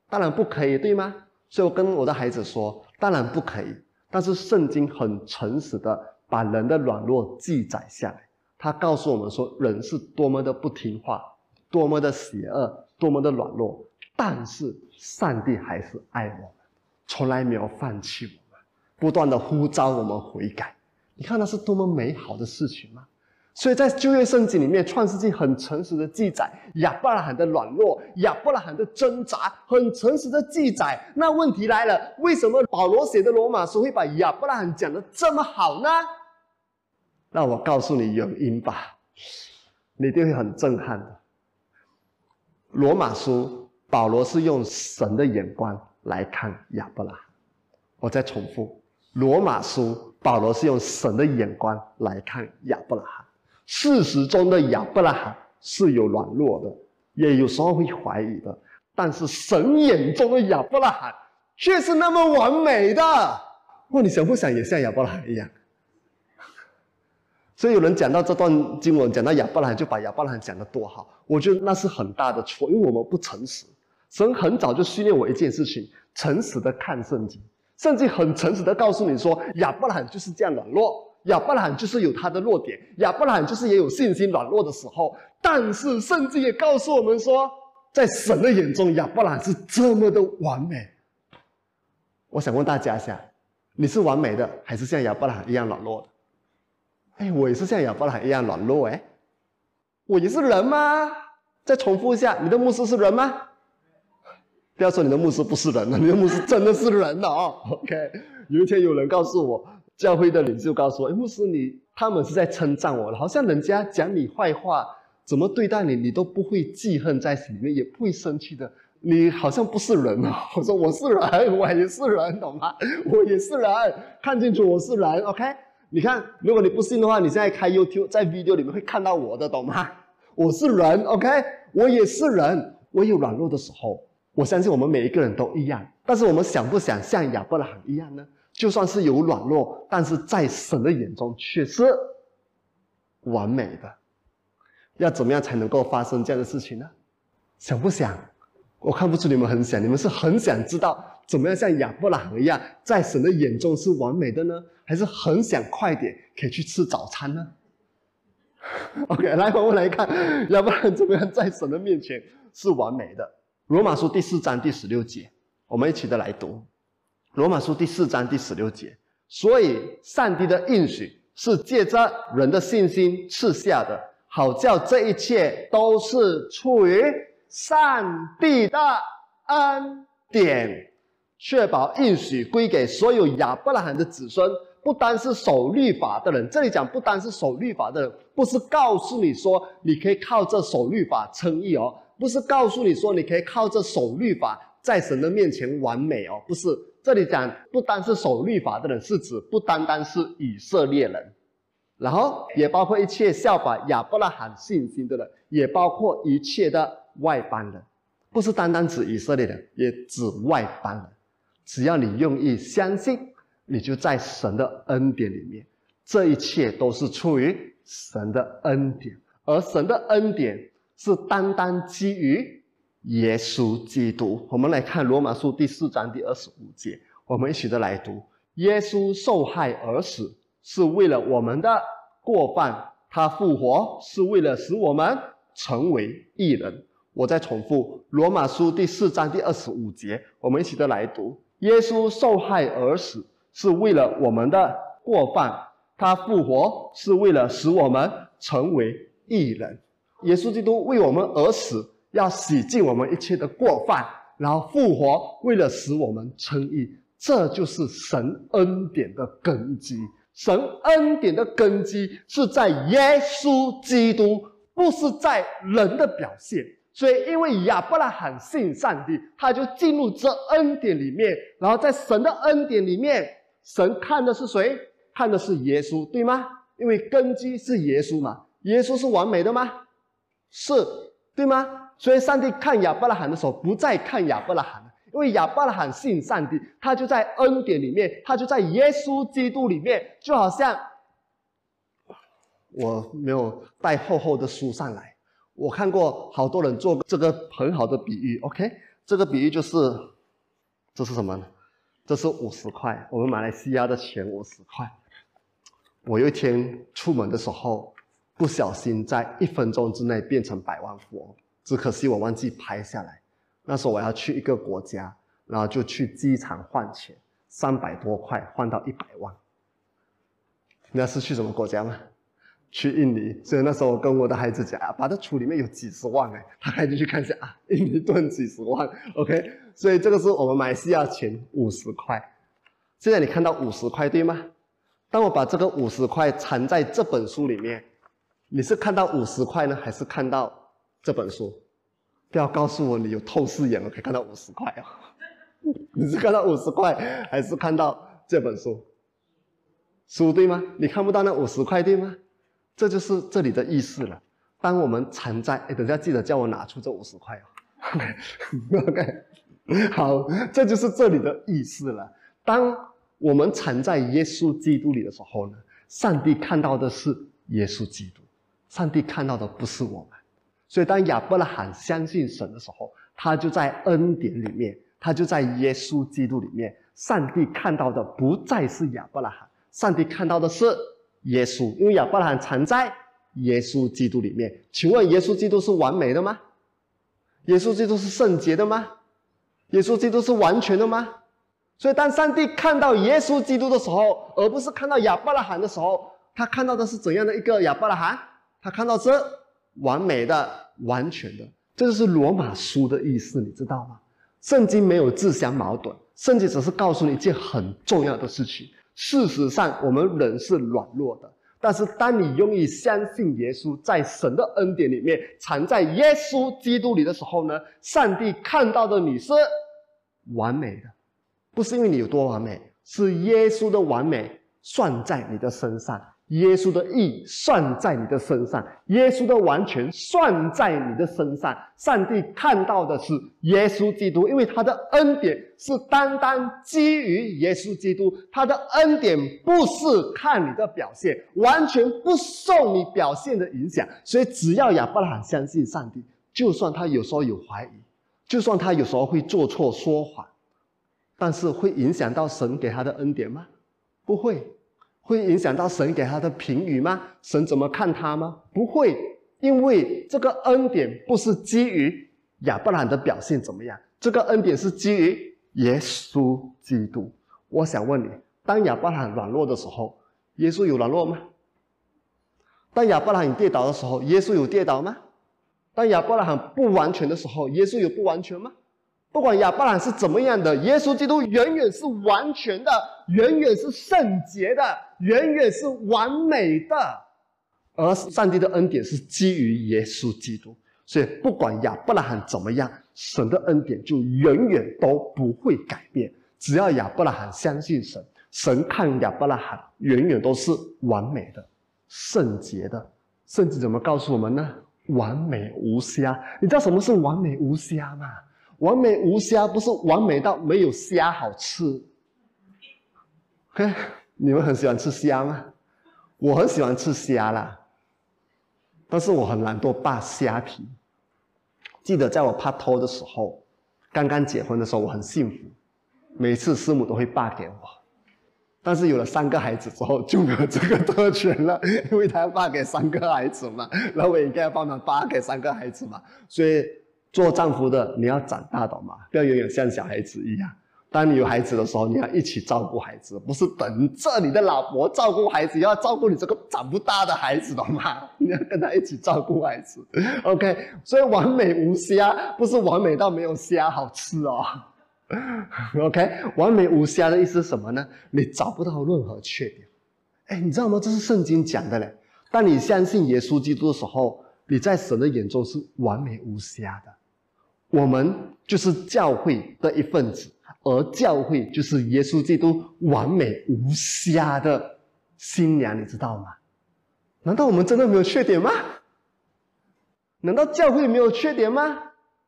当然不可以，对吗？所以我跟我的孩子说，当然不可以。但是圣经很诚实的把人的软弱记载下来，他告诉我们说，人是多么的不听话，多么的邪恶，多么的软弱。但是上帝还是爱我们，从来没有放弃我们，不断的呼召我们悔改。你看那是多么美好的事情吗？所以在旧约圣经里面，创世纪很诚实的记载亚伯拉罕的软弱，亚伯拉罕的挣扎，很诚实的记载。那问题来了，为什么保罗写的罗马书会把亚伯拉罕讲的这么好呢？那我告诉你原因吧，你一定会很震撼的。罗马书。保罗是用神的眼光来看亚伯拉罕。我再重复，罗马书保罗是用神的眼光来看亚伯拉罕。事实中的亚伯拉罕是有软弱的，也有时候会怀疑的，但是神眼中的亚伯拉罕却是那么完美的。哇，你想不想也像亚伯拉罕一样？所以有人讲到这段经文，讲到亚伯拉罕，就把亚伯拉罕讲得多好。我觉得那是很大的错，因为我们不诚实。神很早就训练我一件事情：诚实的看圣经。圣经很诚实的告诉你说，亚伯拉罕就是这样软弱，亚伯拉罕就是有他的弱点，亚伯拉罕就是也有信心软弱的时候。但是圣经也告诉我们说，在神的眼中，亚伯拉罕是这么的完美。我想问大家一下：你是完美的，还是像亚伯拉罕一样软弱的？哎，我也是像亚伯拉罕一样软弱哎，我也是人吗？再重复一下，你的牧师是人吗？不要说你的牧师不是人了，你的牧师真的是人了哦。OK，有一天有人告诉我，教会的领袖告诉我，哎，牧师你他们是在称赞我，好像人家讲你坏话，怎么对待你，你都不会记恨在心里面，也不会生气的。你好像不是人哦。我说我是人，我也是人，懂吗？我也是人，看清楚我是人。OK，你看，如果你不信的话，你现在开 YouTube，在 video 里面会看到我的，懂吗？我是人，OK，我也是人，我有软弱的时候。我相信我们每一个人都一样，但是我们想不想像亚伯拉罕一样呢？就算是有软弱，但是在神的眼中却是完美的。要怎么样才能够发生这样的事情呢？想不想？我看不出你们很想，你们是很想知道怎么样像亚伯拉罕一样，在神的眼中是完美的呢？还是很想快点可以去吃早餐呢？OK，来，我们来看亚伯拉罕怎么样在神的面前是完美的。罗马书第四章第十六节，我们一起的来读。罗马书第四章第十六节，所以上帝的应许是借着人的信心赐下的，好叫这一切都是出于上帝的恩典，确保应许归给所有亚伯拉罕的子孙，不单是守律法的人。这里讲不单是守律法的人，不是告诉你说你可以靠这守律法称义哦。不是告诉你说你可以靠着守律法在神的面前完美哦，不是。这里讲不单是守律法的人，是指不单单是以色列人，然后也包括一切效法亚伯拉罕信心的人，也包括一切的外邦人，不是单单指以色列人，也指外邦人。只要你愿意相信，你就在神的恩典里面。这一切都是出于神的恩典，而神的恩典。是单单基于耶稣基督。我们来看罗马书第四章第二十五节，我们一起的来读：耶稣受害而死，是为了我们的过犯；他复活，是为了使我们成为义人。我再重复罗马书第四章第二十五节，我们一起的来读：耶稣受害而死，是为了我们的过犯；他复活，是为了使我们成为义人。耶稣基督为我们而死，要洗净我们一切的过犯，然后复活，为了使我们称义。这就是神恩典的根基。神恩典的根基是在耶稣基督，不是在人的表现。所以，因为亚伯拉罕信上帝，他就进入这恩典里面。然后，在神的恩典里面，神看的是谁？看的是耶稣，对吗？因为根基是耶稣嘛。耶稣是完美的吗？是对吗？所以上帝看亚伯拉罕的时候，不再看亚伯拉罕了，因为亚伯拉罕信上帝，他就在恩典里面，他就在耶稣基督里面，就好像我没有带厚厚的书上来，我看过好多人做这个很好的比喻。OK，这个比喻就是，这是什么呢？这是五十块，我们马来西亚的钱五十块。我有一天出门的时候。不小心在一分钟之内变成百万富翁，只可惜我忘记拍下来。那时候我要去一个国家，然后就去机场换钱，三百多块换到一百万。你要是去什么国家吗？去印尼。所以那时候我跟我的孩子讲啊，把这储里面有几十万哎，他孩子去看一下啊，印尼盾几十万。OK，所以这个是我们马来西亚钱五十块。现在你看到五十块对吗？当我把这个五十块藏在这本书里面。你是看到五十块呢，还是看到这本书？不要告诉我你有透视眼，我可以看到五十块啊！你是看到五十块，还是看到这本书？书对吗？你看不到那五十块对吗？这就是这里的意思了。当我们藏在……哎，等下记得叫我拿出这五十块哦。OK，好，这就是这里的意思了。当我们藏在耶稣基督里的时候呢，上帝看到的是耶稣基督。上帝看到的不是我们，所以当亚伯拉罕相信神的时候，他就在恩典里面，他就在耶稣基督里面。上帝看到的不再是亚伯拉罕，上帝看到的是耶稣，因为亚伯拉罕藏在耶稣基督里面。请问，耶稣基督是完美的吗？耶稣基督是圣洁的吗？耶稣基督是完全的吗？所以，当上帝看到耶稣基督的时候，而不是看到亚伯拉罕的时候，他看到的是怎样的一个亚伯拉罕？他看到这完美的完全的。这就是罗马书的意思，你知道吗？圣经没有自相矛盾，圣经只是告诉你一件很重要的事情。事实上，我们人是软弱的，但是当你用意相信耶稣，在神的恩典里面藏在耶稣基督里的时候呢，上帝看到的你是完美的，不是因为你有多完美，是耶稣的完美算在你的身上。耶稣的义算在你的身上，耶稣的完全算在你的身上。上帝看到的是耶稣基督，因为他的恩典是单单基于耶稣基督。他的恩典不是看你的表现，完全不受你表现的影响。所以，只要亚伯拉罕相信上帝，就算他有时候有怀疑，就算他有时候会做错说谎，但是会影响到神给他的恩典吗？不会。会影响到神给他的评语吗？神怎么看他吗？不会，因为这个恩典不是基于亚伯兰的表现怎么样，这个恩典是基于耶稣基督。我想问你，当亚伯兰软弱的时候，耶稣有软弱吗？当亚伯拉罕跌倒的时候，耶稣有跌倒吗？当亚伯拉罕不完全的时候，耶稣有不完全吗？不管亚伯兰是怎么样的，耶稣基督远远是完全的，远远是圣洁的，远远是完美的。而上帝的恩典是基于耶稣基督，所以不管亚伯拉罕怎么样，神的恩典就远远都不会改变。只要亚伯拉罕相信神，神看亚伯拉罕远远都是完美的、圣洁的。圣经怎么告诉我们呢？完美无瑕。你知道什么是完美无瑕吗？完美无瑕不是完美到没有虾好吃。你们很喜欢吃虾吗？我很喜欢吃虾啦，但是我很懒惰扒虾皮。记得在我拍拖的时候，刚刚结婚的时候，我很幸福，每次师母都会扒给我。但是有了三个孩子之后，就没有这个特权了，因为他要扒给三个孩子嘛，然后我应该要帮忙扒给三个孩子嘛，所以。做丈夫的，你要长大懂吗？不要永远像小孩子一样。当你有孩子的时候，你要一起照顾孩子，不是等着你的老婆照顾孩子，要照顾你这个长不大的孩子，懂吗？你要跟他一起照顾孩子。OK，所以完美无瑕不是完美到没有虾好吃哦。OK，完美无瑕的意思是什么呢？你找不到任何缺点。哎，你知道吗？这是圣经讲的嘞。当你相信耶稣基督的时候，你在神的眼中是完美无瑕的。我们就是教会的一份子，而教会就是耶稣基督完美无瑕的新娘，你知道吗？难道我们真的没有缺点吗？难道教会没有缺点吗？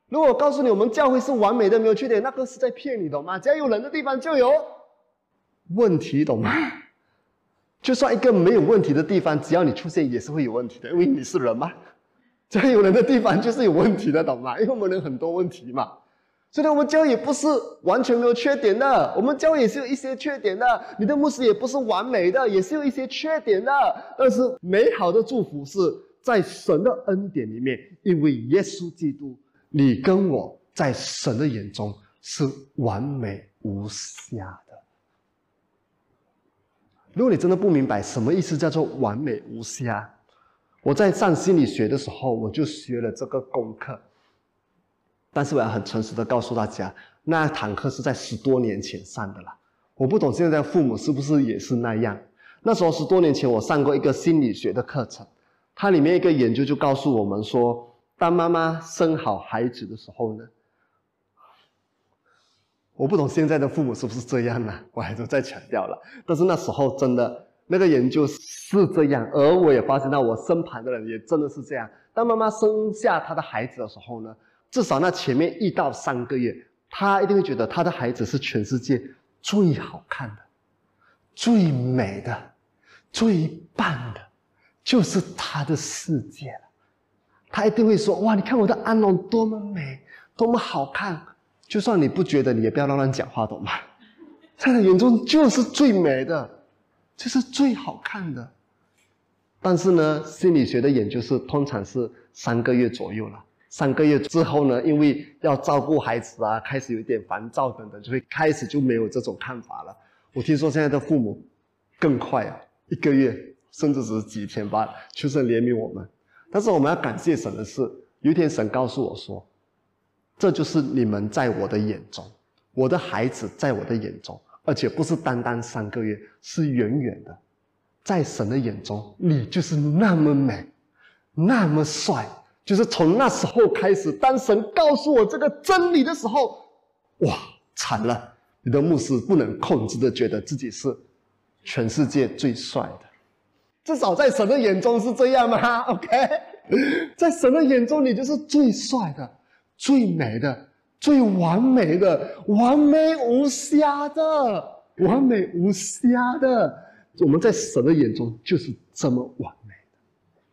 如果我告诉你我们教会是完美的，没有缺点，那个是在骗你，懂吗？只要有人的地方就有问题，懂吗？就算一个没有问题的地方，只要你出现，也是会有问题的，因为你是人嘛。只要有人的地方就是有问题的，懂吗？因为我们人很多问题嘛，所以我们教也不是完全没有缺点的，我们教也是有一些缺点的。你的牧师也不是完美的，也是有一些缺点的。但是美好的祝福是在神的恩典里面，因为耶稣基督，你跟我在神的眼中是完美无瑕的。如果你真的不明白什么意思叫做完美无瑕，我在上心理学的时候，我就学了这个功课。但是我要很诚实的告诉大家，那堂课是在十多年前上的了。我不懂现在父母是不是也是那样。那时候十多年前，我上过一个心理学的课程，它里面一个研究就告诉我们说，当妈妈生好孩子的时候呢，我不懂现在的父母是不是这样呢？我还是再强调了。但是那时候真的。那个研究是这样，而我也发现到我身旁的人也真的是这样。当妈妈生下她的孩子的时候呢，至少那前面一到三个月，他一定会觉得他的孩子是全世界最好看的、最美的、最棒的，就是他的世界了。他一定会说：“哇，你看我的安龙多么美，多么好看！”就算你不觉得，你也不要乱乱讲话，懂吗？在他眼中就是最美的。就是最好看的，但是呢，心理学的研究是通常是三个月左右了。三个月之后呢，因为要照顾孩子啊，开始有点烦躁等等，就会开始就没有这种看法了。我听说现在的父母更快啊，一个月甚至只是几天吧，求神怜悯我们。但是我们要感谢神的是，有一天神告诉我说：“这就是你们在我的眼中，我的孩子在我的眼中，而且不是单单三个月，是远远的，在神的眼中，你就是那么美，那么帅。”就是从那时候开始，当神告诉我这个真理的时候，哇，惨了！你的牧师不能控制的觉得自己是全世界最帅的，至少在神的眼中是这样吗？OK，在神的眼中，你就是最帅的、最美的、最完美的、完美无瑕的、完美无瑕的。我们在神的眼中就是这么完美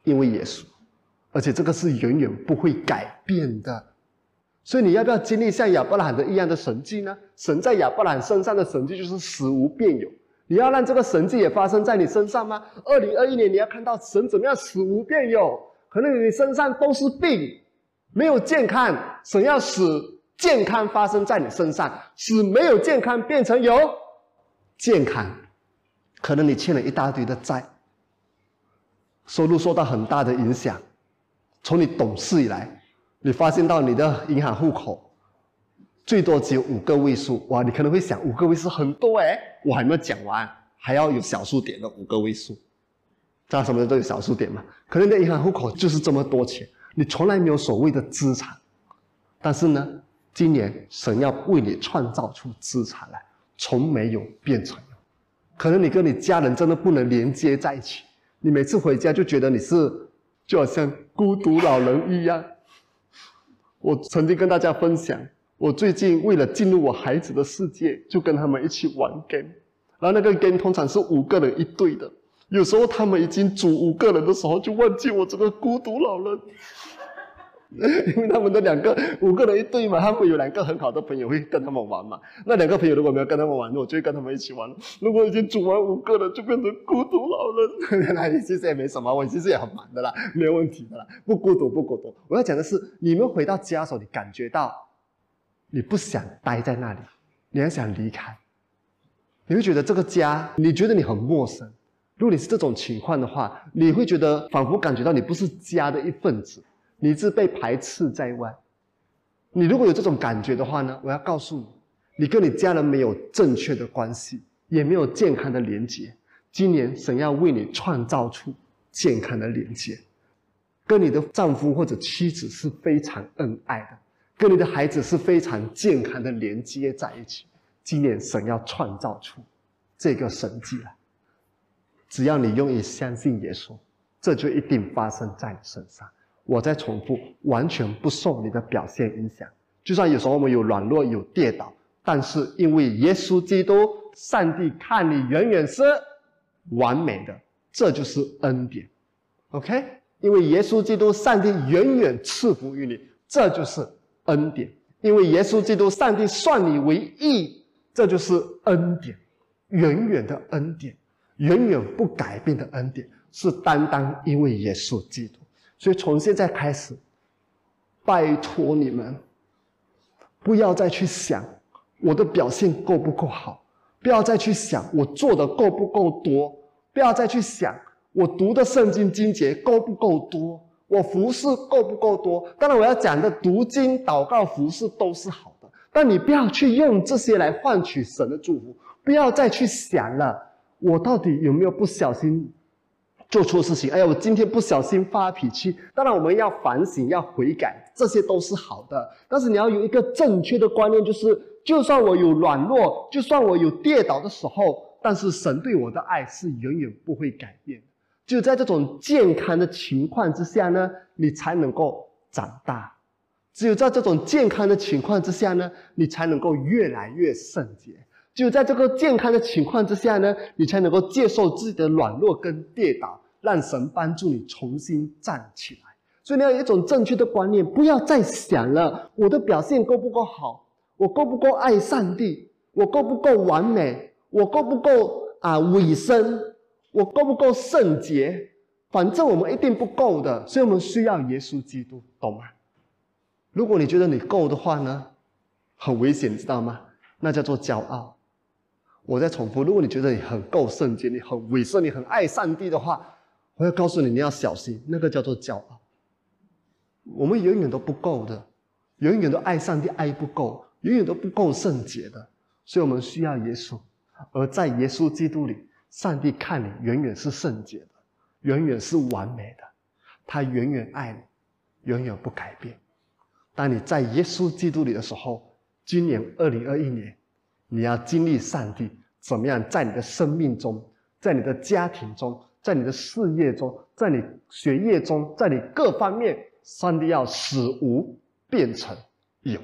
的，因为耶稣。而且这个是永远不会改变的，所以你要不要经历像亚伯兰的一样的神迹呢？神在亚伯兰身上的神迹就是死无变有，你要让这个神迹也发生在你身上吗？二零二一年你要看到神怎么样死无变有，可能你身上都是病，没有健康，神要使健康发生在你身上，使没有健康变成有健康，可能你欠了一大堆的债，收入受到很大的影响。从你懂事以来，你发现到你的银行户口最多只有五个位数，哇！你可能会想，五个位数很多哎，我还没有讲完，还要有小数点的五个位数，知道什么都有小数点嘛？可能你的银行户口就是这么多钱，你从来没有所谓的资产，但是呢，今年神要为你创造出资产来，从没有变成，可能你跟你家人真的不能连接在一起，你每次回家就觉得你是。就好像孤独老人一样。我曾经跟大家分享，我最近为了进入我孩子的世界，就跟他们一起玩 game。然后那个 game 通常是五个人一队的，有时候他们已经组五个人的时候，就忘记我这个孤独老人。因为他们的两个五个人一对嘛，他们有两个很好的朋友会跟他们玩嘛。那两个朋友如果没有跟他们玩，我就会跟他们一起玩。如果已经组完五个了，就变成孤独老人。那其实也没什么，我其实也很忙的啦，没有问题的啦，不孤独不孤独。我要讲的是，你们回到家的时候，你感觉到你不想待在那里，你还想离开，你会觉得这个家，你觉得你很陌生。如果你是这种情况的话，你会觉得仿佛感觉到你不是家的一份子。你是被排斥在外。你如果有这种感觉的话呢？我要告诉你，你跟你家人没有正确的关系，也没有健康的连接。今年神要为你创造出健康的连接，跟你的丈夫或者妻子是非常恩爱的，跟你的孩子是非常健康的连接在一起。今年神要创造出这个神迹来，只要你愿意相信耶稣，这就一定发生在你身上。我在重复，完全不受你的表现影响。就算有时候我们有软弱、有跌倒，但是因为耶稣基督，上帝看你远远是完美的，这就是恩典。OK？因为耶稣基督，上帝远远赐福于你，这就是恩典。因为耶稣基督，上帝算你为义，这就是恩典，远远的恩典，远远不改变的恩典，是单单因为耶稣基督。所以从现在开始，拜托你们，不要再去想我的表现够不够好，不要再去想我做的够不够多，不要再去想我读的圣经经节够不够多，我服侍够不够多。当然，我要讲的读经、祷告、服侍都是好的，但你不要去用这些来换取神的祝福，不要再去想了，我到底有没有不小心。做错事情，哎呀，我今天不小心发脾气。当然，我们要反省，要悔改，这些都是好的。但是你要有一个正确的观念，就是就算我有软弱，就算我有跌倒的时候，但是神对我的爱是永远不会改变。就在这种健康的情况之下呢，你才能够长大。只有在这种健康的情况之下呢，你才能够越来越圣洁。只有在这个健康的情况之下呢，你才能够接受自己的软弱跟跌倒。让神帮助你重新站起来，所以你要有一种正确的观念，不要再想了我的表现够不够好，我够不够爱上帝，我够不够完美，我够不够啊委身，我够不够圣洁？反正我们一定不够的，所以我们需要耶稣基督，懂吗？如果你觉得你够的话呢，很危险，知道吗？那叫做骄傲。我在重复，如果你觉得你很够圣洁，你很委身，你很爱上帝的话。我要告诉你，你要小心，那个叫做骄傲。我们永远都不够的，永远都爱上帝爱不够，永远都不够圣洁的，所以我们需要耶稣。而在耶稣基督里，上帝看你远远是圣洁的，远远是完美的，他远远爱你，永远不改变。当你在耶稣基督里的时候，今年二零二一年，你要经历上帝怎么样在你的生命中，在你的家庭中，在你的事业中，在你学业中，在你各方面，上帝要使无变成有。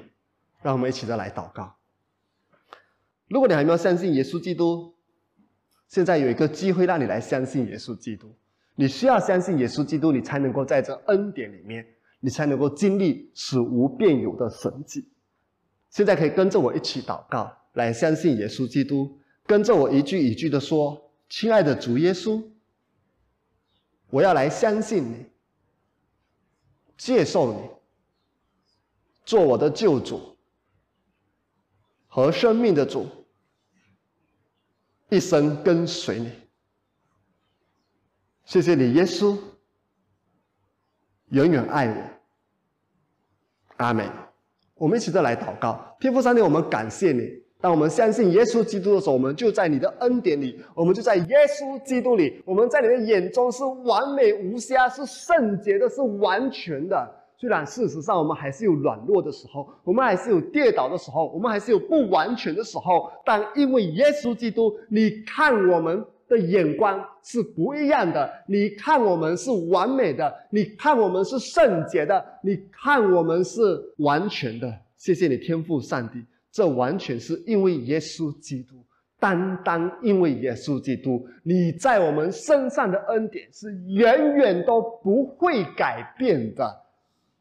让我们一起再来祷告。如果你还没有相信耶稣基督，现在有一个机会让你来相信耶稣基督。你需要相信耶稣基督，你才能够在这恩典里面。你才能够经历使无变有的神迹。现在可以跟着我一起祷告，来相信耶稣基督。跟着我一句一句的说：“亲爱的主耶稣，我要来相信你，接受你，做我的救主和生命的主，一生跟随你。谢谢你，耶稣。”永远爱我，阿门。我们一起再来祷告，天父上帝，我们感谢你。当我们相信耶稣基督的时候，我们就在你的恩典里，我们就在耶稣基督里。我们在你的眼中是完美无瑕，是圣洁的，是完全的。虽然事实上我们还是有软弱的时候，我们还是有跌倒的时候，我们还是有不完全的时候，但因为耶稣基督，你看我们。的眼光是不一样的。你看我们是完美的，你看我们是圣洁的，你看我们是完全的。谢谢你，天赋上帝，这完全是因为耶稣基督，单单因为耶稣基督，你在我们身上的恩典是远远都不会改变的，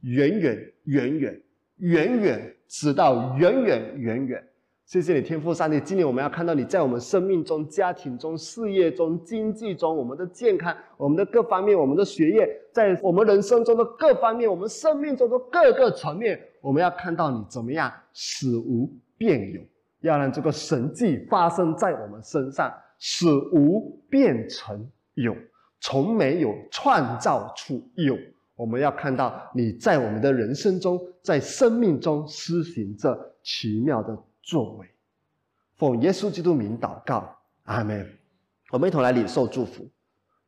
远远远远远远，直到远远远远。谢谢你，天赋上帝。今年我们要看到你在我们生命中、家庭中、事业中、经济中、我们的健康、我们的各方面、我们的学业，在我们人生中的各方面、我们生命中的各个层面，我们要看到你怎么样使无变有，要让这个神迹发生在我们身上，使无变成有，从没有创造出有。我们要看到你在我们的人生中，在生命中施行着奇妙的。作为，奉耶稣基督名祷告，阿门。我们一同来领受祝福，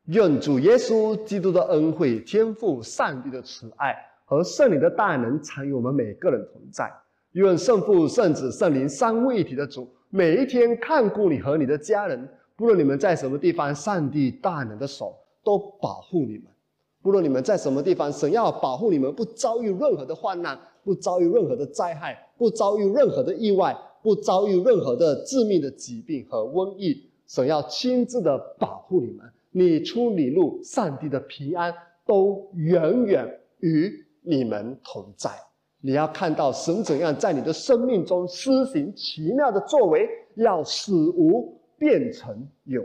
愿主耶稣基督的恩惠、天赋上帝的慈爱和圣灵的大能常与我们每个人同在。愿圣父、圣子、圣灵三位一体的主，每一天看顾你和你的家人，不论你们在什么地方，上帝大能的手都保护你们。不论你们在什么地方，神要保护你们，不遭遇任何的患难，不遭遇任何的灾害，不遭遇任何的意外。不遭遇任何的致命的疾病和瘟疫，神要亲自的保护你们，你出你入，上帝的平安都远远与你们同在。你要看到神怎样在你的生命中施行奇妙的作为，要使无变成有，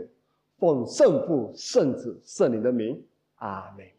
奉圣父、圣子、圣灵的名，阿门。